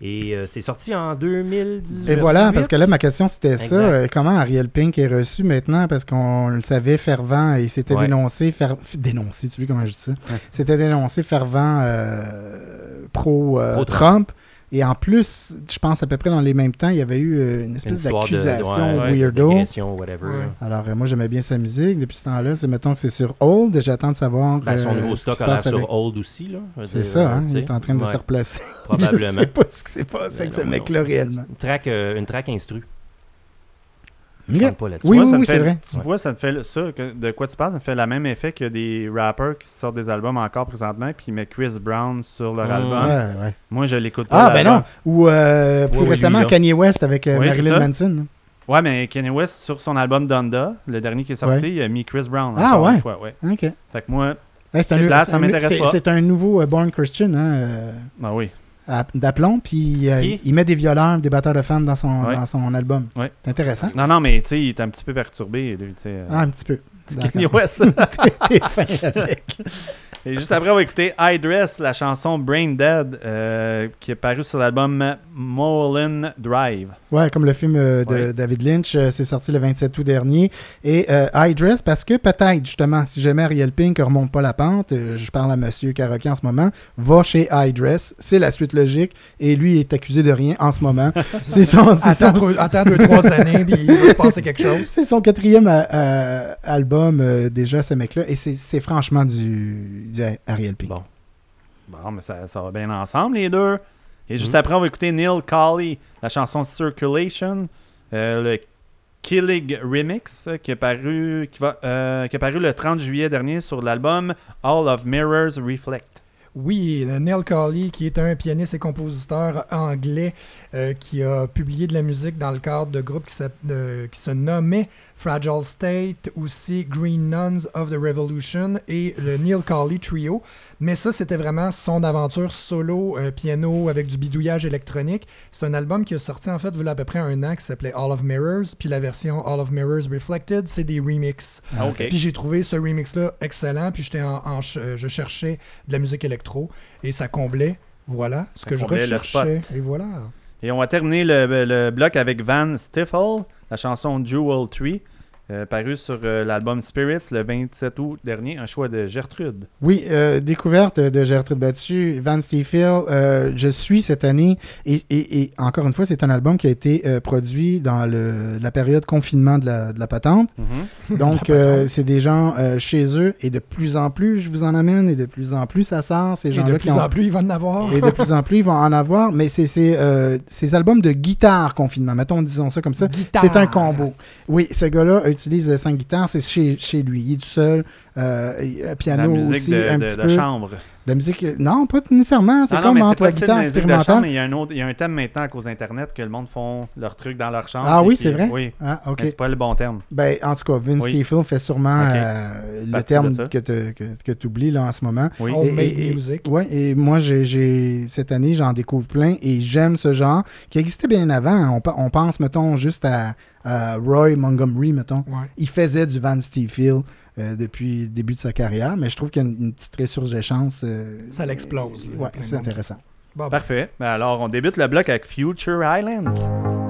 Et euh, c'est sorti en 2018. Et voilà, parce que là, ma question, c'était ça. Comment Ariel Pink est reçu maintenant? Parce qu'on le savait fervent et il s'était Ouais. dénoncé, fer- dénoncé, tu vois comment je dis ça? C'était dénoncé fervent pro-Trump. Pro-Trump. Et en plus, je pense à peu près dans les mêmes temps, il y avait eu euh, une espèce d'accusation ouais, weirdo. whatever. Ouais. Alors, euh, moi, j'aimais bien sa musique. Depuis ce temps-là, c'est mettons que c'est sur Hold. J'attends de savoir. Ben, son euh, nouveau qui stock passe sur avec- Hold aussi. là. C'est ça, hein, tu il est en train de Ouais, se replacer. Probablement. <laughs> Je sais pas ce qui s'est passé Ben avec ce mec-là réellement. Une track, euh, une track instru. Je Yeah. chante pas là-dessus. Oui, Tu vois, oui, ça me oui, c'est vrai. Tu vois, ça te fait ça, que- de quoi tu parles, ça me fait le même effet que des rappers qui sortent des albums encore présentement, puis ils mettent Chris Brown sur leur Mm. album. Ouais, ouais. Moi, je l'écoute pas. Ah, ben l'album. non. Ou euh, plus Ouais, récemment, lui, là. Kanye West avec euh, Oui, c'est Marilyn ça. Manson. Ouais, mais Kanye West, sur son album Donda, le dernier qui est sorti, Ouais. il a mis Chris Brown. Ah, encore ouais. une fois, ouais. OK. Fait que moi, Ouais, C'est plate, ça un- m'intéresse c'est- pas. C'est un nouveau euh, Born Christian, hein, euh, ah oui. D'aplomb, puis euh, il met des violeurs, des batteurs de femmes dans son, Ouais. dans son album. Ouais. C'est intéressant. Non, non, mais tu sais, il est un petit peu perturbé, lui, tu sais. euh, Ah, un petit peu. <laughs> Kanye. West. <laughs> T'es fin avec. <laughs> Et juste après, on va écouter I Dress, la chanson Brain Dead, euh, qui est parue sur l'album Mulholland Drive. Ouais, comme le film euh, de Ouais. David Lynch, euh, c'est sorti le 27 août dernier. Et euh, I Dress, parce que peut-être, justement, si jamais Ariel Pink ne remonte pas la pente, euh, je parle à Monsieur Karaoke en ce moment, va chez I Dress, c'est la suite logique, et lui est accusé de rien en ce moment. <laughs> c'est son, c'est Attends, son- trois- attends deux, trois <laughs> années, puis il va se passer quelque chose. c'est son quatrième album euh, déjà, ce mec-là, et c'est, c'est franchement du, du Ariel Pink. Bon. Bon, mais ça, ça va bien ensemble, les deux. Et juste Mm. après, on va écouter Neil Colley, la chanson Circulation, euh, le Killing Remix, euh, qui est, paru, qui, va, euh, qui est paru le 30 juillet dernier sur l'album All of Mirrors Reflect. Oui, Neil Colley, qui est un pianiste et compositeur anglais euh, qui a publié de la musique dans le cadre de groupes qui, qui se nommaient Fragile State, aussi Green Nuns of the Revolution et le Neil Colley Trio. Mais ça, c'était vraiment son aventure solo, euh, piano avec du bidouillage électronique. C'est un album qui a sorti en fait, il y a à peu près un an, qui s'appelait All of Mirrors. Puis la version All of Mirrors Reflected, c'est des remixes. Ah. Puis j'ai trouvé ce remix-là excellent. Puis j'étais en, euh, je cherchais de la musique électro et ça comblait, voilà, ce Ça que je recherchais. Et voilà. Et on va terminer le, le bloc avec Van Stiffel, la chanson Jewel Tree, euh, parue sur euh, l'album Spirits le 27 août dernier, un choix de Gertrude. Oui, euh, découverte de Gertrude Battu, Van Stiefel, euh, je suis cette année, et, et- et encore une fois, c'est un album qui a été euh, produit dans le- la période confinement de la, de la patente. <laughs> Donc, euh, c'est des gens euh, chez eux, et de plus en plus, je vous en amène, et de plus en plus, ça sort. Ces Et gens-là de qui plus ont- en plus, il va en avoir. Et de plus en plus, ils vont en avoir, mais c'est euh, ces albums de guitare confinement, mettons, disons ça comme ça. C'est un combo. Oui, ce gars-là utilise cinq guitares, c'est chez, chez lui. Il est tout seul. Euh, euh, piano La musique aussi, de, un de- petit de peu. chambre. La musique, non, pas nécessairement. C'est Ah non, comme entre la guitare musique de chambre, expérimentale. mais il y, a un autre, il y a un thème maintenant à cause d'Internet que le monde font leur truc dans leur chambre. Ah et oui, c'est vrai? Oui, Ah, c'est pas le bon terme. Ben, en tout cas, Vince Oui. Staples fait sûrement euh, le terme que tu oublies là, en ce moment. Oui. Homemade music. Ouais, et moi, j'ai, cette année, j'en découvre plein et j'aime ce genre qui existait bien avant. On, pense, mettons, juste à, à Roy Montgomery, mettons. Ouais. Il faisait du Van Steel depuis le début de sa carrière, mais je trouve qu'il y a une, une petite résurgence. euh, Ça l'explose, Ouais, plein c'est intéressant. Bon, ben, Parfait. Ben alors, on débute le bloc avec Future Islands.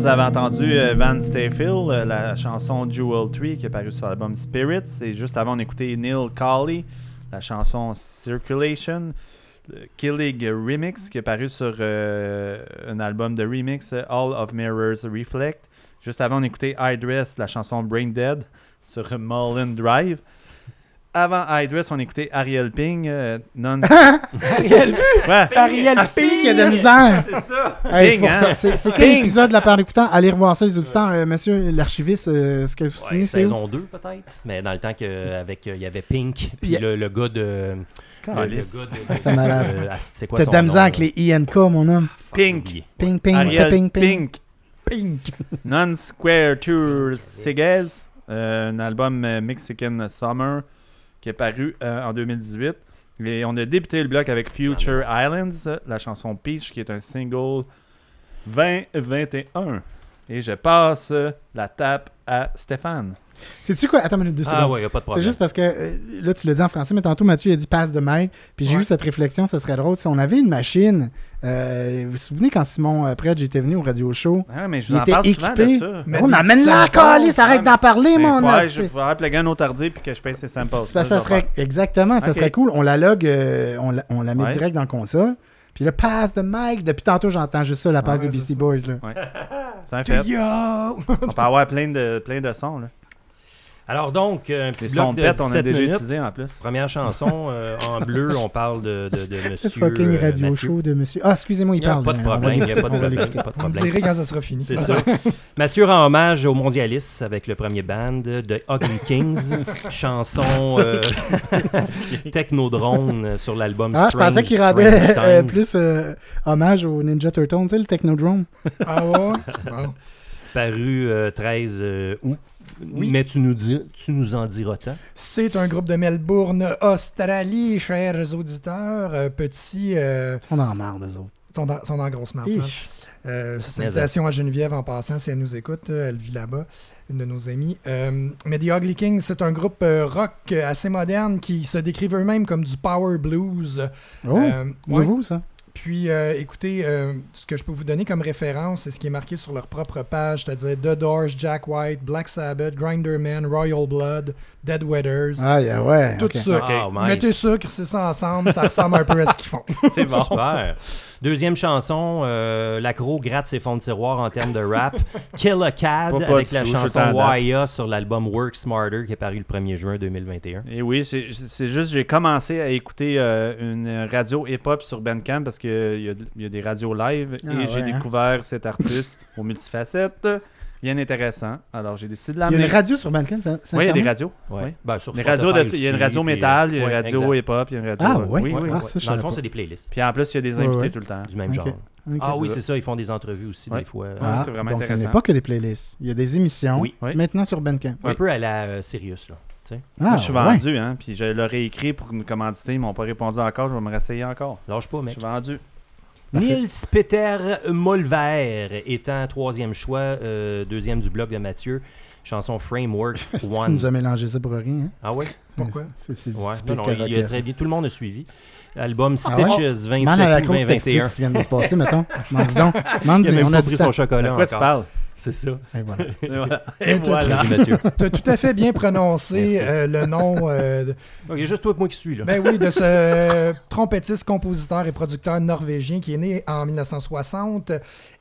Vous avez entendu euh, Van Stayfield, euh, la chanson Jewel Tree qui est parue sur l'album Spirits. Et juste avant, on écoutait Neil Colley, la chanson Circulation. le Killing Remix qui est paru sur euh, un album de remix, All of Mirrors Reflect. Juste avant, on écoutait Idris, la chanson Brain Dead sur Mullen Drive. Avant Idris, on écoutait Ariel Ping, euh, non. <laughs> Ariel Ouais. Ariel Ah, c'est Ping. qu'il y a de misère. <laughs> C'est ça. Hey, hein? C'est c'est quel Ping. épisode de la part d'écoutant Allez revoir ça, les auditeurs. Euh, monsieur l'archiviste, euh, ce que vous Ouais, signez, c'est où? saison 2 peut-être, mais dans le temps que avec euh, il y avait Pink puis Yeah. le, le gars de le, le Calice. gars de Ah, c'était malade. euh, ah, c'est quoi T'as son de la misère avec les INK, mon homme. Pink. Ping, ping, Ariel ping, ping. Pink. Non Square Tour Seguez, euh, un album Mexican Summer qui est paru euh, en 2018. Et on a débuté le bloc avec Future Islands, la chanson Peach qui est un single 2021. Et je passe la tape à Stéphane. C'est-tu quoi? Attends une minute, deux Ah secondes. ouais, y a pas de C'est problème. juste parce que euh, là, tu l'as dit en français, mais tantôt, Mathieu a dit passe de mic. Puis j'ai Ouais. eu cette réflexion, ça serait drôle. Si on avait une machine, euh, vous vous souvenez quand Simon euh, Predge était venu au radio show? Ah, mais je Il en était parle souvent équipé. de ça. Mais on amène la calisse, arrête d'en parler, Mais mon ouais, je vais faire appeler un autardier puis que je paye ses samples. C'est que ça serait exactement, ça serait cool. On la log, euh, on, la, on la met Ouais. direct dans le console. Puis le passe de mic, depuis tantôt j'entends juste ça, la passe Ouais, des c'est Beastie ça. Boys. Là. C'est un <laughs> fait. Yo! On peut avoir plein de, plein de sons. Là. Alors donc, euh, un petit Les bloc de pète, on a 17 déjà minutes. utilisé en plus. Première chanson, euh, en bleu, on parle de, de, de Le <laughs> monsieur fucking euh, radio Mathieu. show de monsieur. Ah, excusez-moi, il Il y a parle. pas de problème, il n'y a pas de problème, pas de problème. dirait quand ça sera fini. C'est ça. <laughs> Mathieu rend hommage aux mondialistes avec le premier band de Ugly Kings, <laughs> chanson euh, technodrone sur l'album Ah, je Strange- pensais qu'il rendait euh, Times, plus euh, hommage au Ninja Turtle, tu sais, le Technodrome. Ah ouais? Bon. paru euh, 13 euh, août. Oui. Mais tu nous, dis, tu nous en diras tant. C'est un groupe de Melbourne, Australie, chers auditeurs. Euh, petit. euh, On en marre, d'eux autres. sont, dans, sont dans grosse marde. Ich. Euh, salutations à Geneviève en passant, si elle nous écoute. euh, Elle vit là-bas, une de nos amies. Euh, mais The Ugly Kings, c'est un groupe euh, rock assez moderne qui se décrivent eux-mêmes comme du power blues. Oh, Euh, ouais. ça. Puis, euh, écoutez, euh, ce que je peux vous donner comme référence, c'est ce qui est marqué sur leur propre page, c'est-à-dire The Doors, Jack White, Black Sabbath, Grinderman, Royal Blood, Dead Weathers. Ah, yeah, ouais. Tout ok. ça. Nice. Mettez ça, crissez ça ensemble, ça ressemble un peu à ce qu'ils font. <laughs> C'est bon. Super. Deuxième chanson, euh, Lacro gratte ses fonds de tiroir en termes de rap. <laughs> Kill a Cad Pas- avec la tout, chanson. Waya sur l'album Work Smarter qui est paru le 1er juin 2021. Et oui, c'est juste j'ai commencé à écouter euh, une radio hip-hop sur Bandcamp parce qu'il y, a- il y a des radios live Ah, et j'ai hein? découvert cet artiste aux multifacettes. Bien intéressant. Alors j'ai décidé de Il y a l'amener. une radio sur Bandcamp, ça Oui, il y a des radios. Ouais. Oui. Ben, sur Des Spotify radios de- il y a une radio métal, il y a une radio hip-op, il y a une radio. Ah, oui, oui, Ouais, Ah, ça, je Dans le fond, c'est des playlists Puis en plus, il y a des invités ouais. tout le temps. du même genre. Ah oui, c'est ça, ils font des entrevues aussi Ouais. des fois. Ah, c'est vraiment donc ce intéressant. n'est pas que des playlists. Il y a des émissions Oui. Oui. maintenant sur Bandcamp. Un peu à la euh, Sirius, là. Ah, Moi, je suis ouais. vendu, hein, puis je leur ai écrit pour me commanditer, ils m'ont pas répondu encore, je vais me rasseyer encore. Lâche pas, Je mec. suis vendu. Niels Peter Molver étant troisième choix, euh, deuxième du bloc de Mathieu. Chanson Framework <laughs> C'est One. nous a mélangé ça pour rien. hein? Ah ouais? Pourquoi? C'est c'est du Ouais, non, non, il karaoké, est très ça. bien. Tout le monde a suivi. Album Ah ouais? Stitches, 27 Demande à la août cour t'explique 2021. ce qui vient de se passer, mettons. <laughs> M'en dis donc. M'en Il a dis, même on pas a pris son chocolat De quoi tu encore. parles? C'est ça. Et voilà. <laughs> Et voilà. Voilà. Tu as tout à fait bien prononcé euh, le nom euh, de- Ok, juste toi et moi qui suis là. Ben oui, de ce euh, trompettiste, compositeur et producteur norvégien qui est né en 1960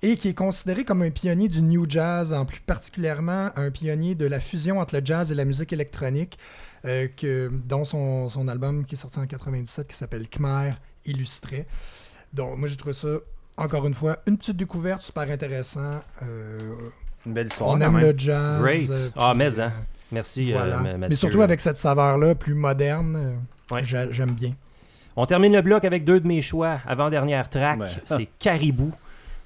et qui est considéré comme un pionnier du new jazz, en plus particulièrement un pionnier de la fusion entre le jazz et la musique électronique, euh, que, dont son, son album qui est sorti en 97 qui s'appelle Khmer Illustré. Donc moi j'ai trouvé ça, encore une fois, une petite découverte super intéressant. Euh, Une belle histoire. on aime même. le jazz. Great. euh, Ah, mais, hein. Merci, euh, voilà. Ma- Mais Mathieu. surtout avec cette saveur-là, plus moderne, Ouais. j'a- j'aime bien. On termine le bloc avec deux de mes choix. Avant-dernière track, c'est Caribou.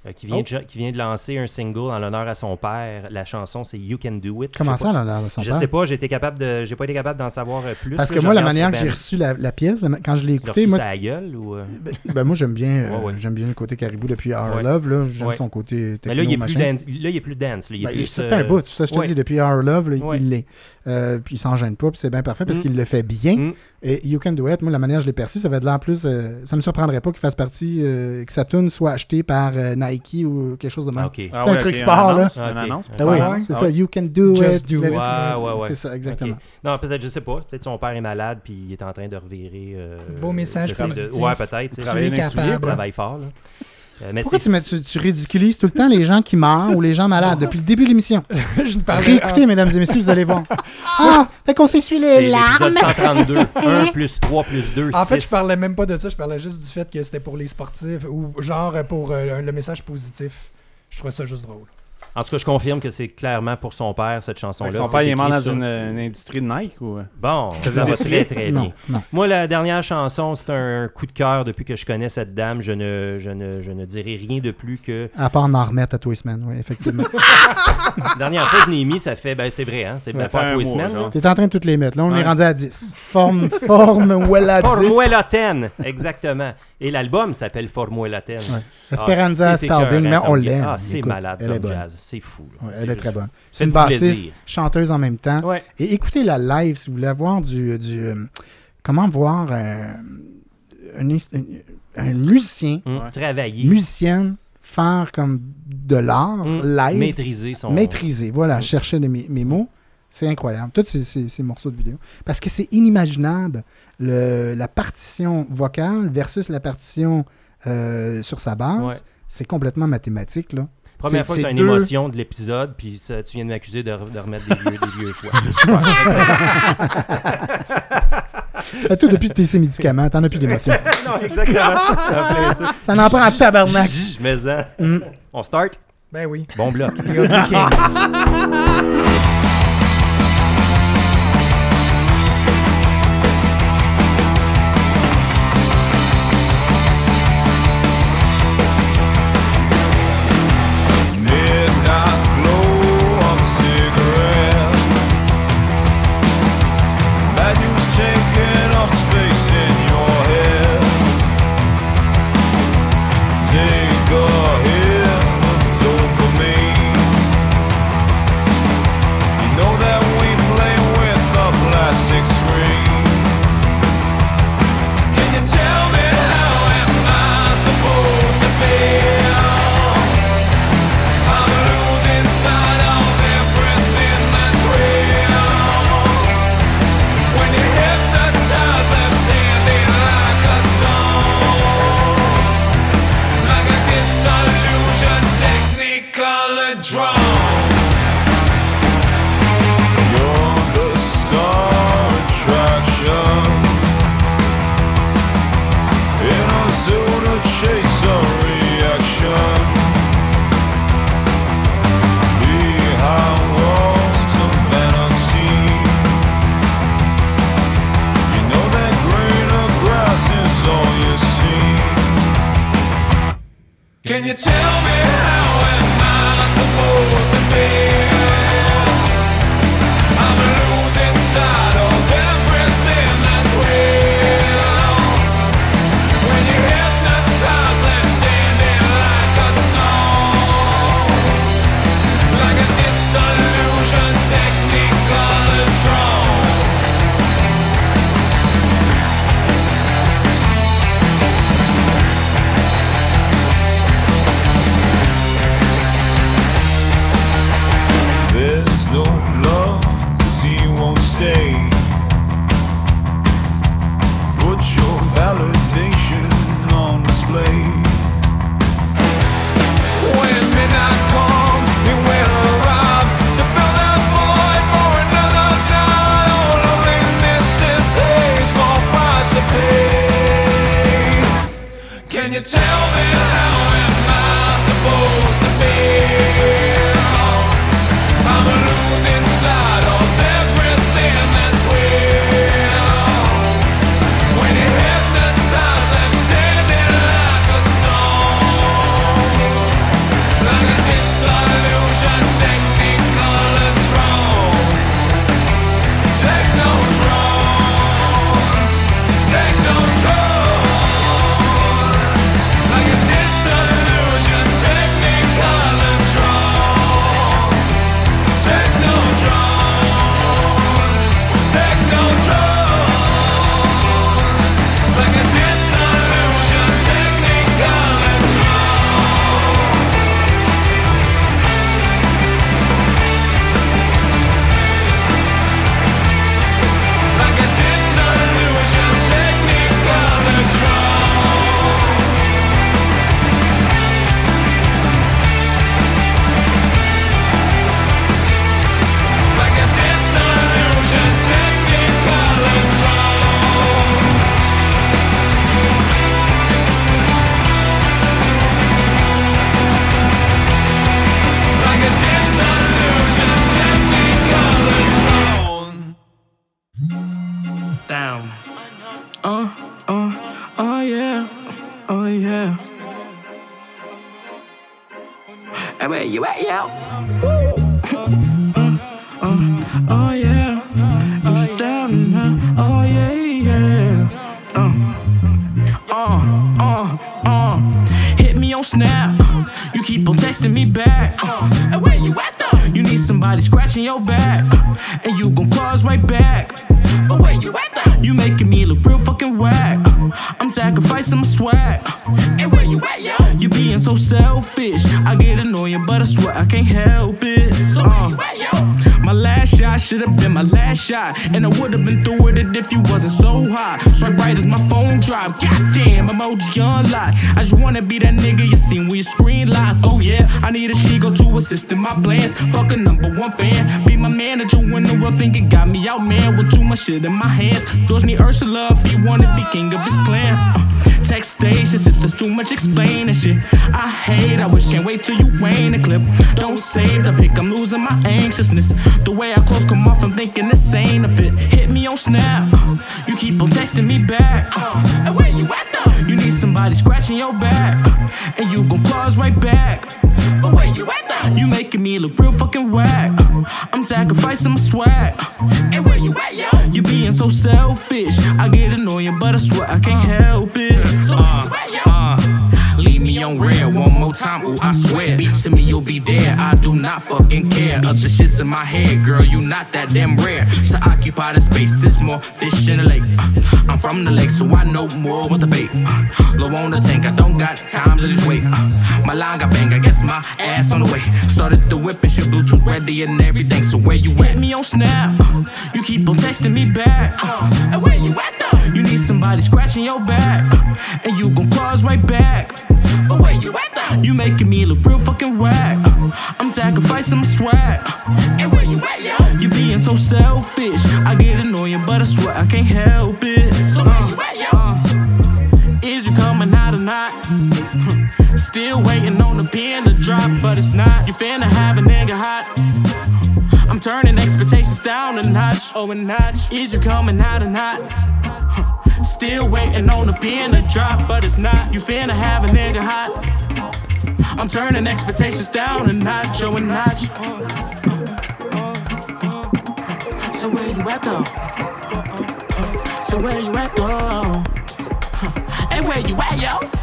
Euh, qui, vient Oh. de, qui vient de lancer un single en l'honneur à son père. La chanson, c'est You Can Do It. Comment Je ça, pas- là, là, son Je père? sais pas, j'ai capable de, j'ai pas été capable d'en savoir euh, plus. Parce que je moi, la manière que j'ai Ben- reçu la, la pièce, la- quand je l'ai écoutée, moi, sa gueule ou. euh? Ben, ben, moi, j'aime bien, Ouais, ouais. j'aime bien le côté caribou depuis Our Ouais. Love. Là. J'aime son côté techno, Mais là, il est plus dance. Là, il est plus dance. là, il est Ben, plus, ça fait un bout, ça je te dis, depuis Our Love, là, il l'est. Euh, puis il s'en gêne pas, puis c'est bien parfait parce Mm. qu'il le fait bien. Mm. Et You Can Do It, moi, la manière que je l'ai perçu, ça va de l'air plus. euh, ça me surprendrait pas qu'il fasse partie, euh, que sa tune soit achetée par euh, Nike ou quelque chose de même. Ah. Ah C'est un ouais, truc ok, sport, annonce, Ah, annonce. Ah oui, c'est Ah ça. You Can Do Just It. do it. Ouais, ouais, ouais. C'est ça, exactement. Non, peut-être, je sais pas. Peut-être son père est malade puis il est en train de revirer. euh, Beau message j'essaie de- positif. Ouais, peut-être. tu es capable. travaille fort. Là. Euh, mais Pourquoi tu, mets- tu, tu ridiculises tout le temps les gens qui meurent ou les gens malades depuis le début de l'émission? <laughs> je ne parlais Réécoutez, mesdames et messieurs, vous allez voir. <laughs> Ah! Fait qu'on s'essuie c'est les larmes! l'épisode 132. 1 <laughs> plus 3 plus 2, En fait, je 6. parlais même pas de ça, je parlais juste du fait que c'était pour les sportifs ou genre pour euh, le message positif. Je trouvais ça juste drôle. En tout cas, je confirme que c'est clairement pour son père, cette chanson-là. Son C'est père, il est mort dans sur- une, une industrie de Nike ou? Bon, ça va très très bien. Non, non. Moi, la dernière chanson, c'est un coup de cœur depuis que je connais cette dame. Je ne, je ne, je ne dirai rien de plus que. À part en remettre à tous les semaines, oui, effectivement. La <laughs> dernière fois je l'ai mis, ça fait. Ben, c'est vrai, hein? C'est fait pas tous les semaines. T'es en train de toutes les mettre. Là, on est Ouais. rendu à 10. Forme, forme, voilà 10. Formuela 10, exactement. Et l'album s'appelle Formuela 10. Ouais. Esperanza Ah, Spalding, mais on l'aime. Ah, c'est malade est comme jazz. C'est fou. là. Ouais, C'est elle est très bonne. C'est une bassiste, plaisir. chanteuse en même temps. Ouais. Et écoutez la live si vous voulez avoir du. du euh, comment voir euh, un, un- un musicien, Hum. Travailler. musicienne faire comme de l'art Hum, live. Maîtriser son. Maîtriser, voilà, chercher les- mes, mes mots. C'est incroyable. Tous ces, ces- ces morceaux de vidéo. Parce que c'est inimaginable. Le- la partition vocale versus la partition euh, sur sa base, Ouais. c'est complètement mathématique. Là. Première fois que tu as c'est une deux- émotion de l'épisode, puis ça, tu viens de m'accuser de, re- de remettre des vieux, des vieux choix. <laughs> C'est super. Ah, Toi, depuis que t'es ces médicaments, t'en as plus d'émotion. <laughs> non, exactement. Ça. Ça en prend en tabarnak. <laughs> Mais ça. Mm. On start? Ben oui. Bon bloc. In my plans. Fuck a number one fan. Be my manager when the world think it got me out, man. With too much shit in my hands. George need Ursula if he wanna be king of his clan. Uh, Text stations if there's too much explaining shit. I hate, I wish can't wait till you wane the clip. Don't save the pic, I'm losing my anxiousness. The way I close come off, I'm thinking this ain't a fit. Hit me on Snap, uh, you keep on texting me back. Uh, and where you at though? You need somebody scratching your back, and you gon' claws right back. But where you at though? You making me look real fucking whack. Uh, I'm sacrificing my swag. Uh, and where you at, yo? You being so selfish. I get annoying, but I swear I can't help it. So where you at, yo? Uh, leave me on red time, ooh, I swear. Beat To me, you'll be there. I do not fucking care. Other shit's in my head, girl, you not that damn rare. To occupy the space, it's more fish in the lake. Uh, I'm from the lake, so I know more what the bait. Uh, low on the tank, I don't got time to just wait. Uh, my line got bang, I guess my ass on the way. Started the whip and shit, Bluetooth ready and everything. So where you Hit at? me on Snap. Uh, you keep on texting me back. Uh, and where you at? You need somebody scratching your back. Uh, and you gon' claws right back. But where you at though? You making me look real fucking whack. Uh, I'm sacrificing my swag. Uh, and where you at, yo? You being so selfish. I get annoying, but I swear I can't help it. So where you at, yo? Is you coming out or not? <laughs> Still waiting on the pin to drop, but it's not. You finna have a nigga hot. I'm turning expectations down a notch, oh a notch. Is you coming out or not? Still waiting on the pin to drop, but it's not. You finna have a nigga hot. I'm turning expectations down a notch, oh a notch. So where you at though? So where you at though? Hey, where you at, yo?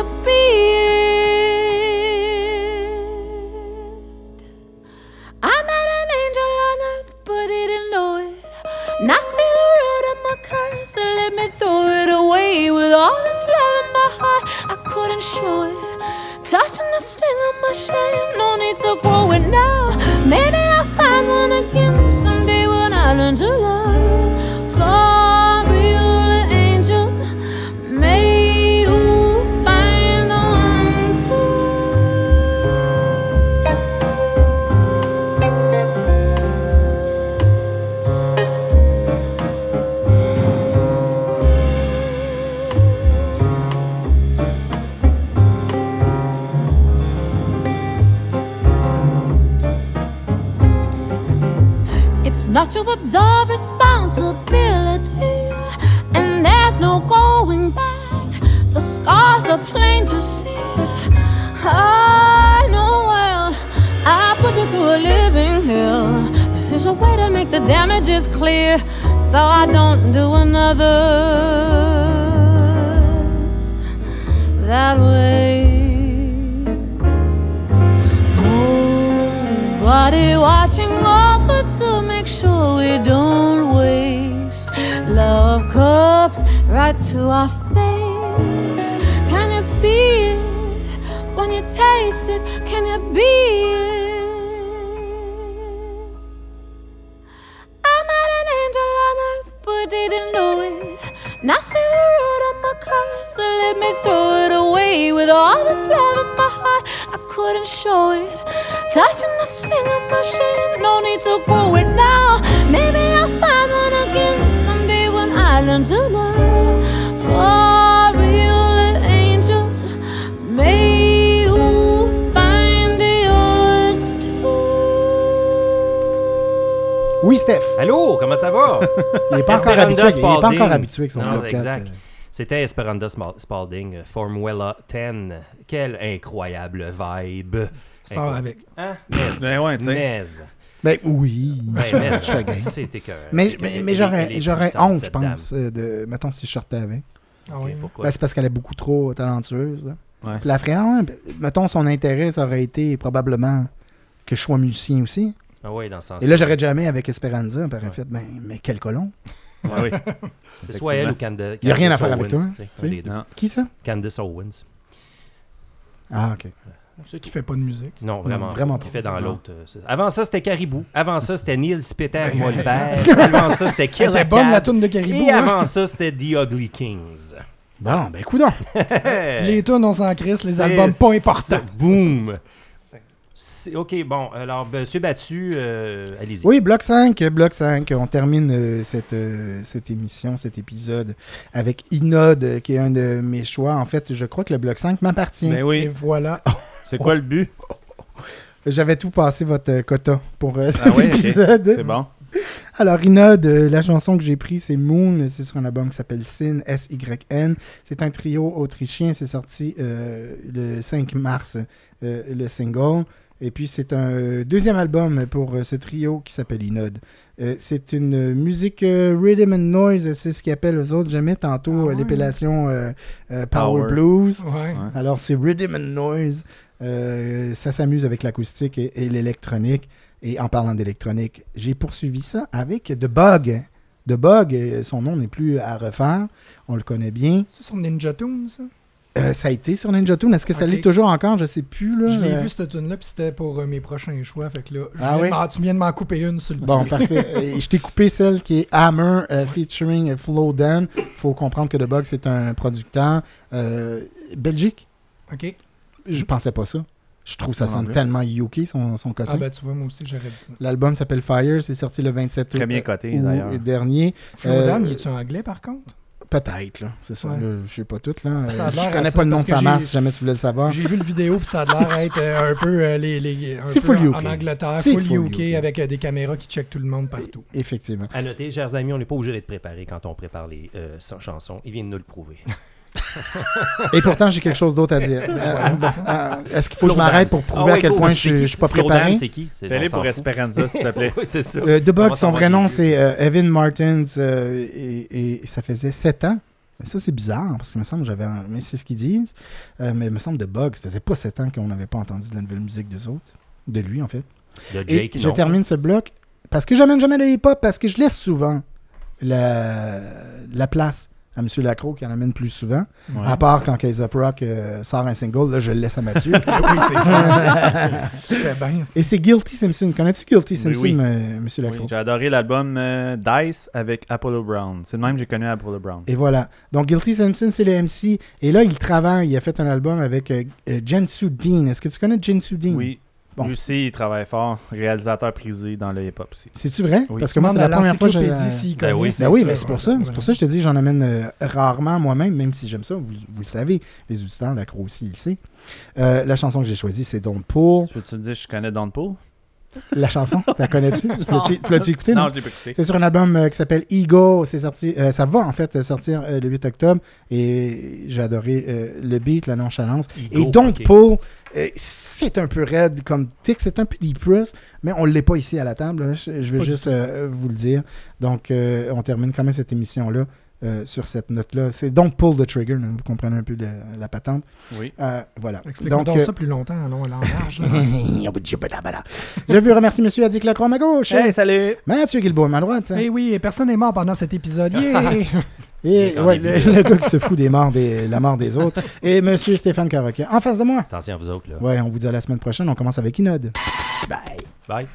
to be pas encore habitué avec son Non, exact. euh. C'était Esperanza Spalding, euh, Formula 10. Quelle incroyable vibe. Sors Incroyable. avec. Hein? Mais, Ben ouais, tu sais. mais. Ben oui. Ben, mais, chagrin. c'est écœurant. Mais, Elle- mais, elle- mais elle j'aurais, est j'aurais puissante, honte, je cette pense, dame. euh, de. Mettons si je sortais avec. Ah oui. Pourquoi? Ben, c'est parce qu'elle est beaucoup trop talentueuse. là. Ouais. Puis la frère, ouais, ben, mettons, son intérêt, ça aurait été probablement que je sois musicien aussi. Ah oui, dans ce sens Et là, j'aurais jamais avec Esperanza. Par fait, ben, mais quel colon. Ah oui. <laughs> C'est soit elle ou Candace. Il y a rien à faire avec toi. Qui ça? Candace Owens. Ah, ok. Ceux qui fait pas de musique? Non, vraiment. vraiment Qui pas. fait dans l'autre. euh, Avant ça, c'était Caribou. Avant ça, c'était Neil Spiter Molver. <laughs> avant ça, c'était Kill Elle était a bonne, la toune de Caribou, Et hein? avant ça, c'était The Ugly Kings. Bon, ben, coudons. <laughs> Les tunes, on s'en crisse, les albums pas importants. Boom! Ok, bon, alors, Monsieur Battu, euh, allez-y. Oui, bloc 5, bloc 5. On termine euh, cette, euh, cette émission, cet épisode avec Inode, qui est un de mes choix. En fait, je crois que le bloc 5 m'appartient. Ben Et oui. voilà. <laughs> C'est quoi le but? J'avais tout passé votre quota pour euh, cet Ah ok. épisode. C'est bon. <laughs> Alors, Inode, euh, la chanson que j'ai prise, c'est Moon. C'est sur un album qui s'appelle Sin, S-Y-N. C'est un trio autrichien. C'est sorti euh, le 5 mars, euh, le single. Et puis, c'est un euh, deuxième album pour euh, ce trio qui s'appelle Inode. Euh, c'est une musique euh, rhythm and noise, c'est ce qu'ils appellent eux autres. J'aimais tantôt Ah ouais. l'épellation euh, euh, Power, Power. Blues. Ouais. Alors, c'est rhythm and noise. Euh, ça s'amuse avec l'acoustique et, et l'électronique. Et en parlant d'électronique, j'ai poursuivi ça avec The Bug. The Bug, son nom n'est plus à refaire. On le connaît bien. C'est sur Ninja Tune, ça? Euh, ça a été sur Ninja Tune. Est-ce que ça l'est toujours encore? Je sais plus. Là. Je l'ai Euh, vu, cette tune là puis c'était pour euh, mes prochains choix. Fait que là, je Ah viens oui? tu viens de m'en couper une sur le Bon, parfait. <laughs> Je t'ai coupé celle qui est Hammer euh, featuring Flow Dan. faut comprendre que The Bug, c'est un producteur euh, Belgique. OK. Je pensais pas ça. Je trouve ça sonne tellement UK, son, son cossin. Ah ben tu vois, moi aussi, j'aurais dit ça. L'album s'appelle Fire, c'est sorti le 27 Très août, bien euh, coté, d'ailleurs. dernier. Flowdown, Euh, il est-tu anglais, par contre? Peut-être, là, c'est ça. Ouais. là, je sais pas tout. Là. Euh, Ça a l'air je connais ça, pas le nom de sa masse, j'ai- si jamais tu voulais le savoir. J'ai vu le vidéo, puis ça a l'air être euh, un peu euh, les, les, un C'est peu full en, UK. en Angleterre, C'est full, full UK, UK. avec euh, des caméras qui checkent tout le monde partout. Effectivement. À noter, chers amis, on n'est pas obligé d'être préparé quand on prépare les euh, chansons. Il vient de nous le prouver. <laughs> Et pourtant, j'ai quelque chose d'autre à dire. Euh, euh, Est-ce qu'il faut que je m'arrête pour prouver Ah à quel point je C'est suis- je pas préparé? C'est qui? C'est- s'en pour. Esperanza, s'il te plaît. <laughs> oui, c'est ça. Euh, The On Bug, son vrai nom, c'est euh, Evan Martins, euh, et, et ça faisait 7 ans. Mais ça, c'est bizarre, parce qu'il me semble que j'avais... un- Mais c'est ce qu'ils disent. Euh, mais il me semble The Bug, ça faisait pas 7 ans qu'on n'avait pas entendu de la nouvelle musique d'eux autres. De lui, en fait. De Et Jake, je non. termine ce bloc parce que j'amène jamais le hip-hop, parce que je laisse souvent la, la place à M. Lacroix qui en amène plus souvent. Ouais. À part quand Case Up Rock euh, sort un single, là, je le laisse à Mathieu. <laughs> oui, c'est clair. Tu fais bien. ça. Et c'est Guilty Simpson. Connais-tu Guilty Oui, Simpson, oui. euh, M. Lacroix? Oui, J'ai adoré l'album euh, Dice avec Apollo Brown. C'est le même que j'ai connu Apollo Brown. Et voilà. Donc, Guilty Simpson, c'est le MC. Et là, il travaille. Il a fait un album avec euh, euh, Jensu Dean. Est-ce que tu connais Jensu Dean? Oui. Bon. Lui aussi, il travaille fort. Réalisateur prisé dans le hip-hop aussi. C'est-tu vrai? Oui. Parce que moi, c'est la première fois que je... l'encyclopédie s'il Ben connaît, oui, c'est Ben oui, mais c'est pour ça. C'est pour ça que je te dis j'en amène euh, rarement moi-même, même si j'aime ça. Vous, vous le savez, les auditeurs, la croix aussi, il sait. Euh, la chanson que j'ai choisie, c'est Don't Pull. Peux-tu me dire que je connais Don Pool? La chanson, la connais-tu? <laughs> L'as-tu l'as-tu écouté? Non, je l'ai pas écouté. C'est sur un album euh, qui s'appelle Ego. C'est sorti, euh, ça va en fait euh, sortir euh, le 8 octobre. Et j'ai adoré euh, le beat, la nonchalance. Ego, et Don't ok. Pull, euh, c'est un peu raide comme tic, c'est un peu deep press, mais on ne l'est pas ici à la table. hein. Je, je veux Pas juste euh, vous le dire. Donc, euh, on termine quand même cette émission-là. Euh, sur cette note-là. C'est Don't Pull the Trigger, là, vous comprenez un peu la, la patente. Oui. Euh, voilà. Explique-moi donc euh, ça plus longtemps, non, en large. <laughs> Je veux remercier M. Adik Lacroix à ma gauche. Hey, salut! Mathieu Guilbault à ma droite. Eh oui, et personne n'est mort pendant cet épisode. Yeah! <laughs> Et <laughs> ouais, il le, le gars qui se fout des morts des, la mort des autres. Et Monsieur Stéphane Carroquet en face de moi. Attention à vous autres, là. Ouais, on vous dit à la semaine prochaine. On commence avec Inode. Bye. Bye.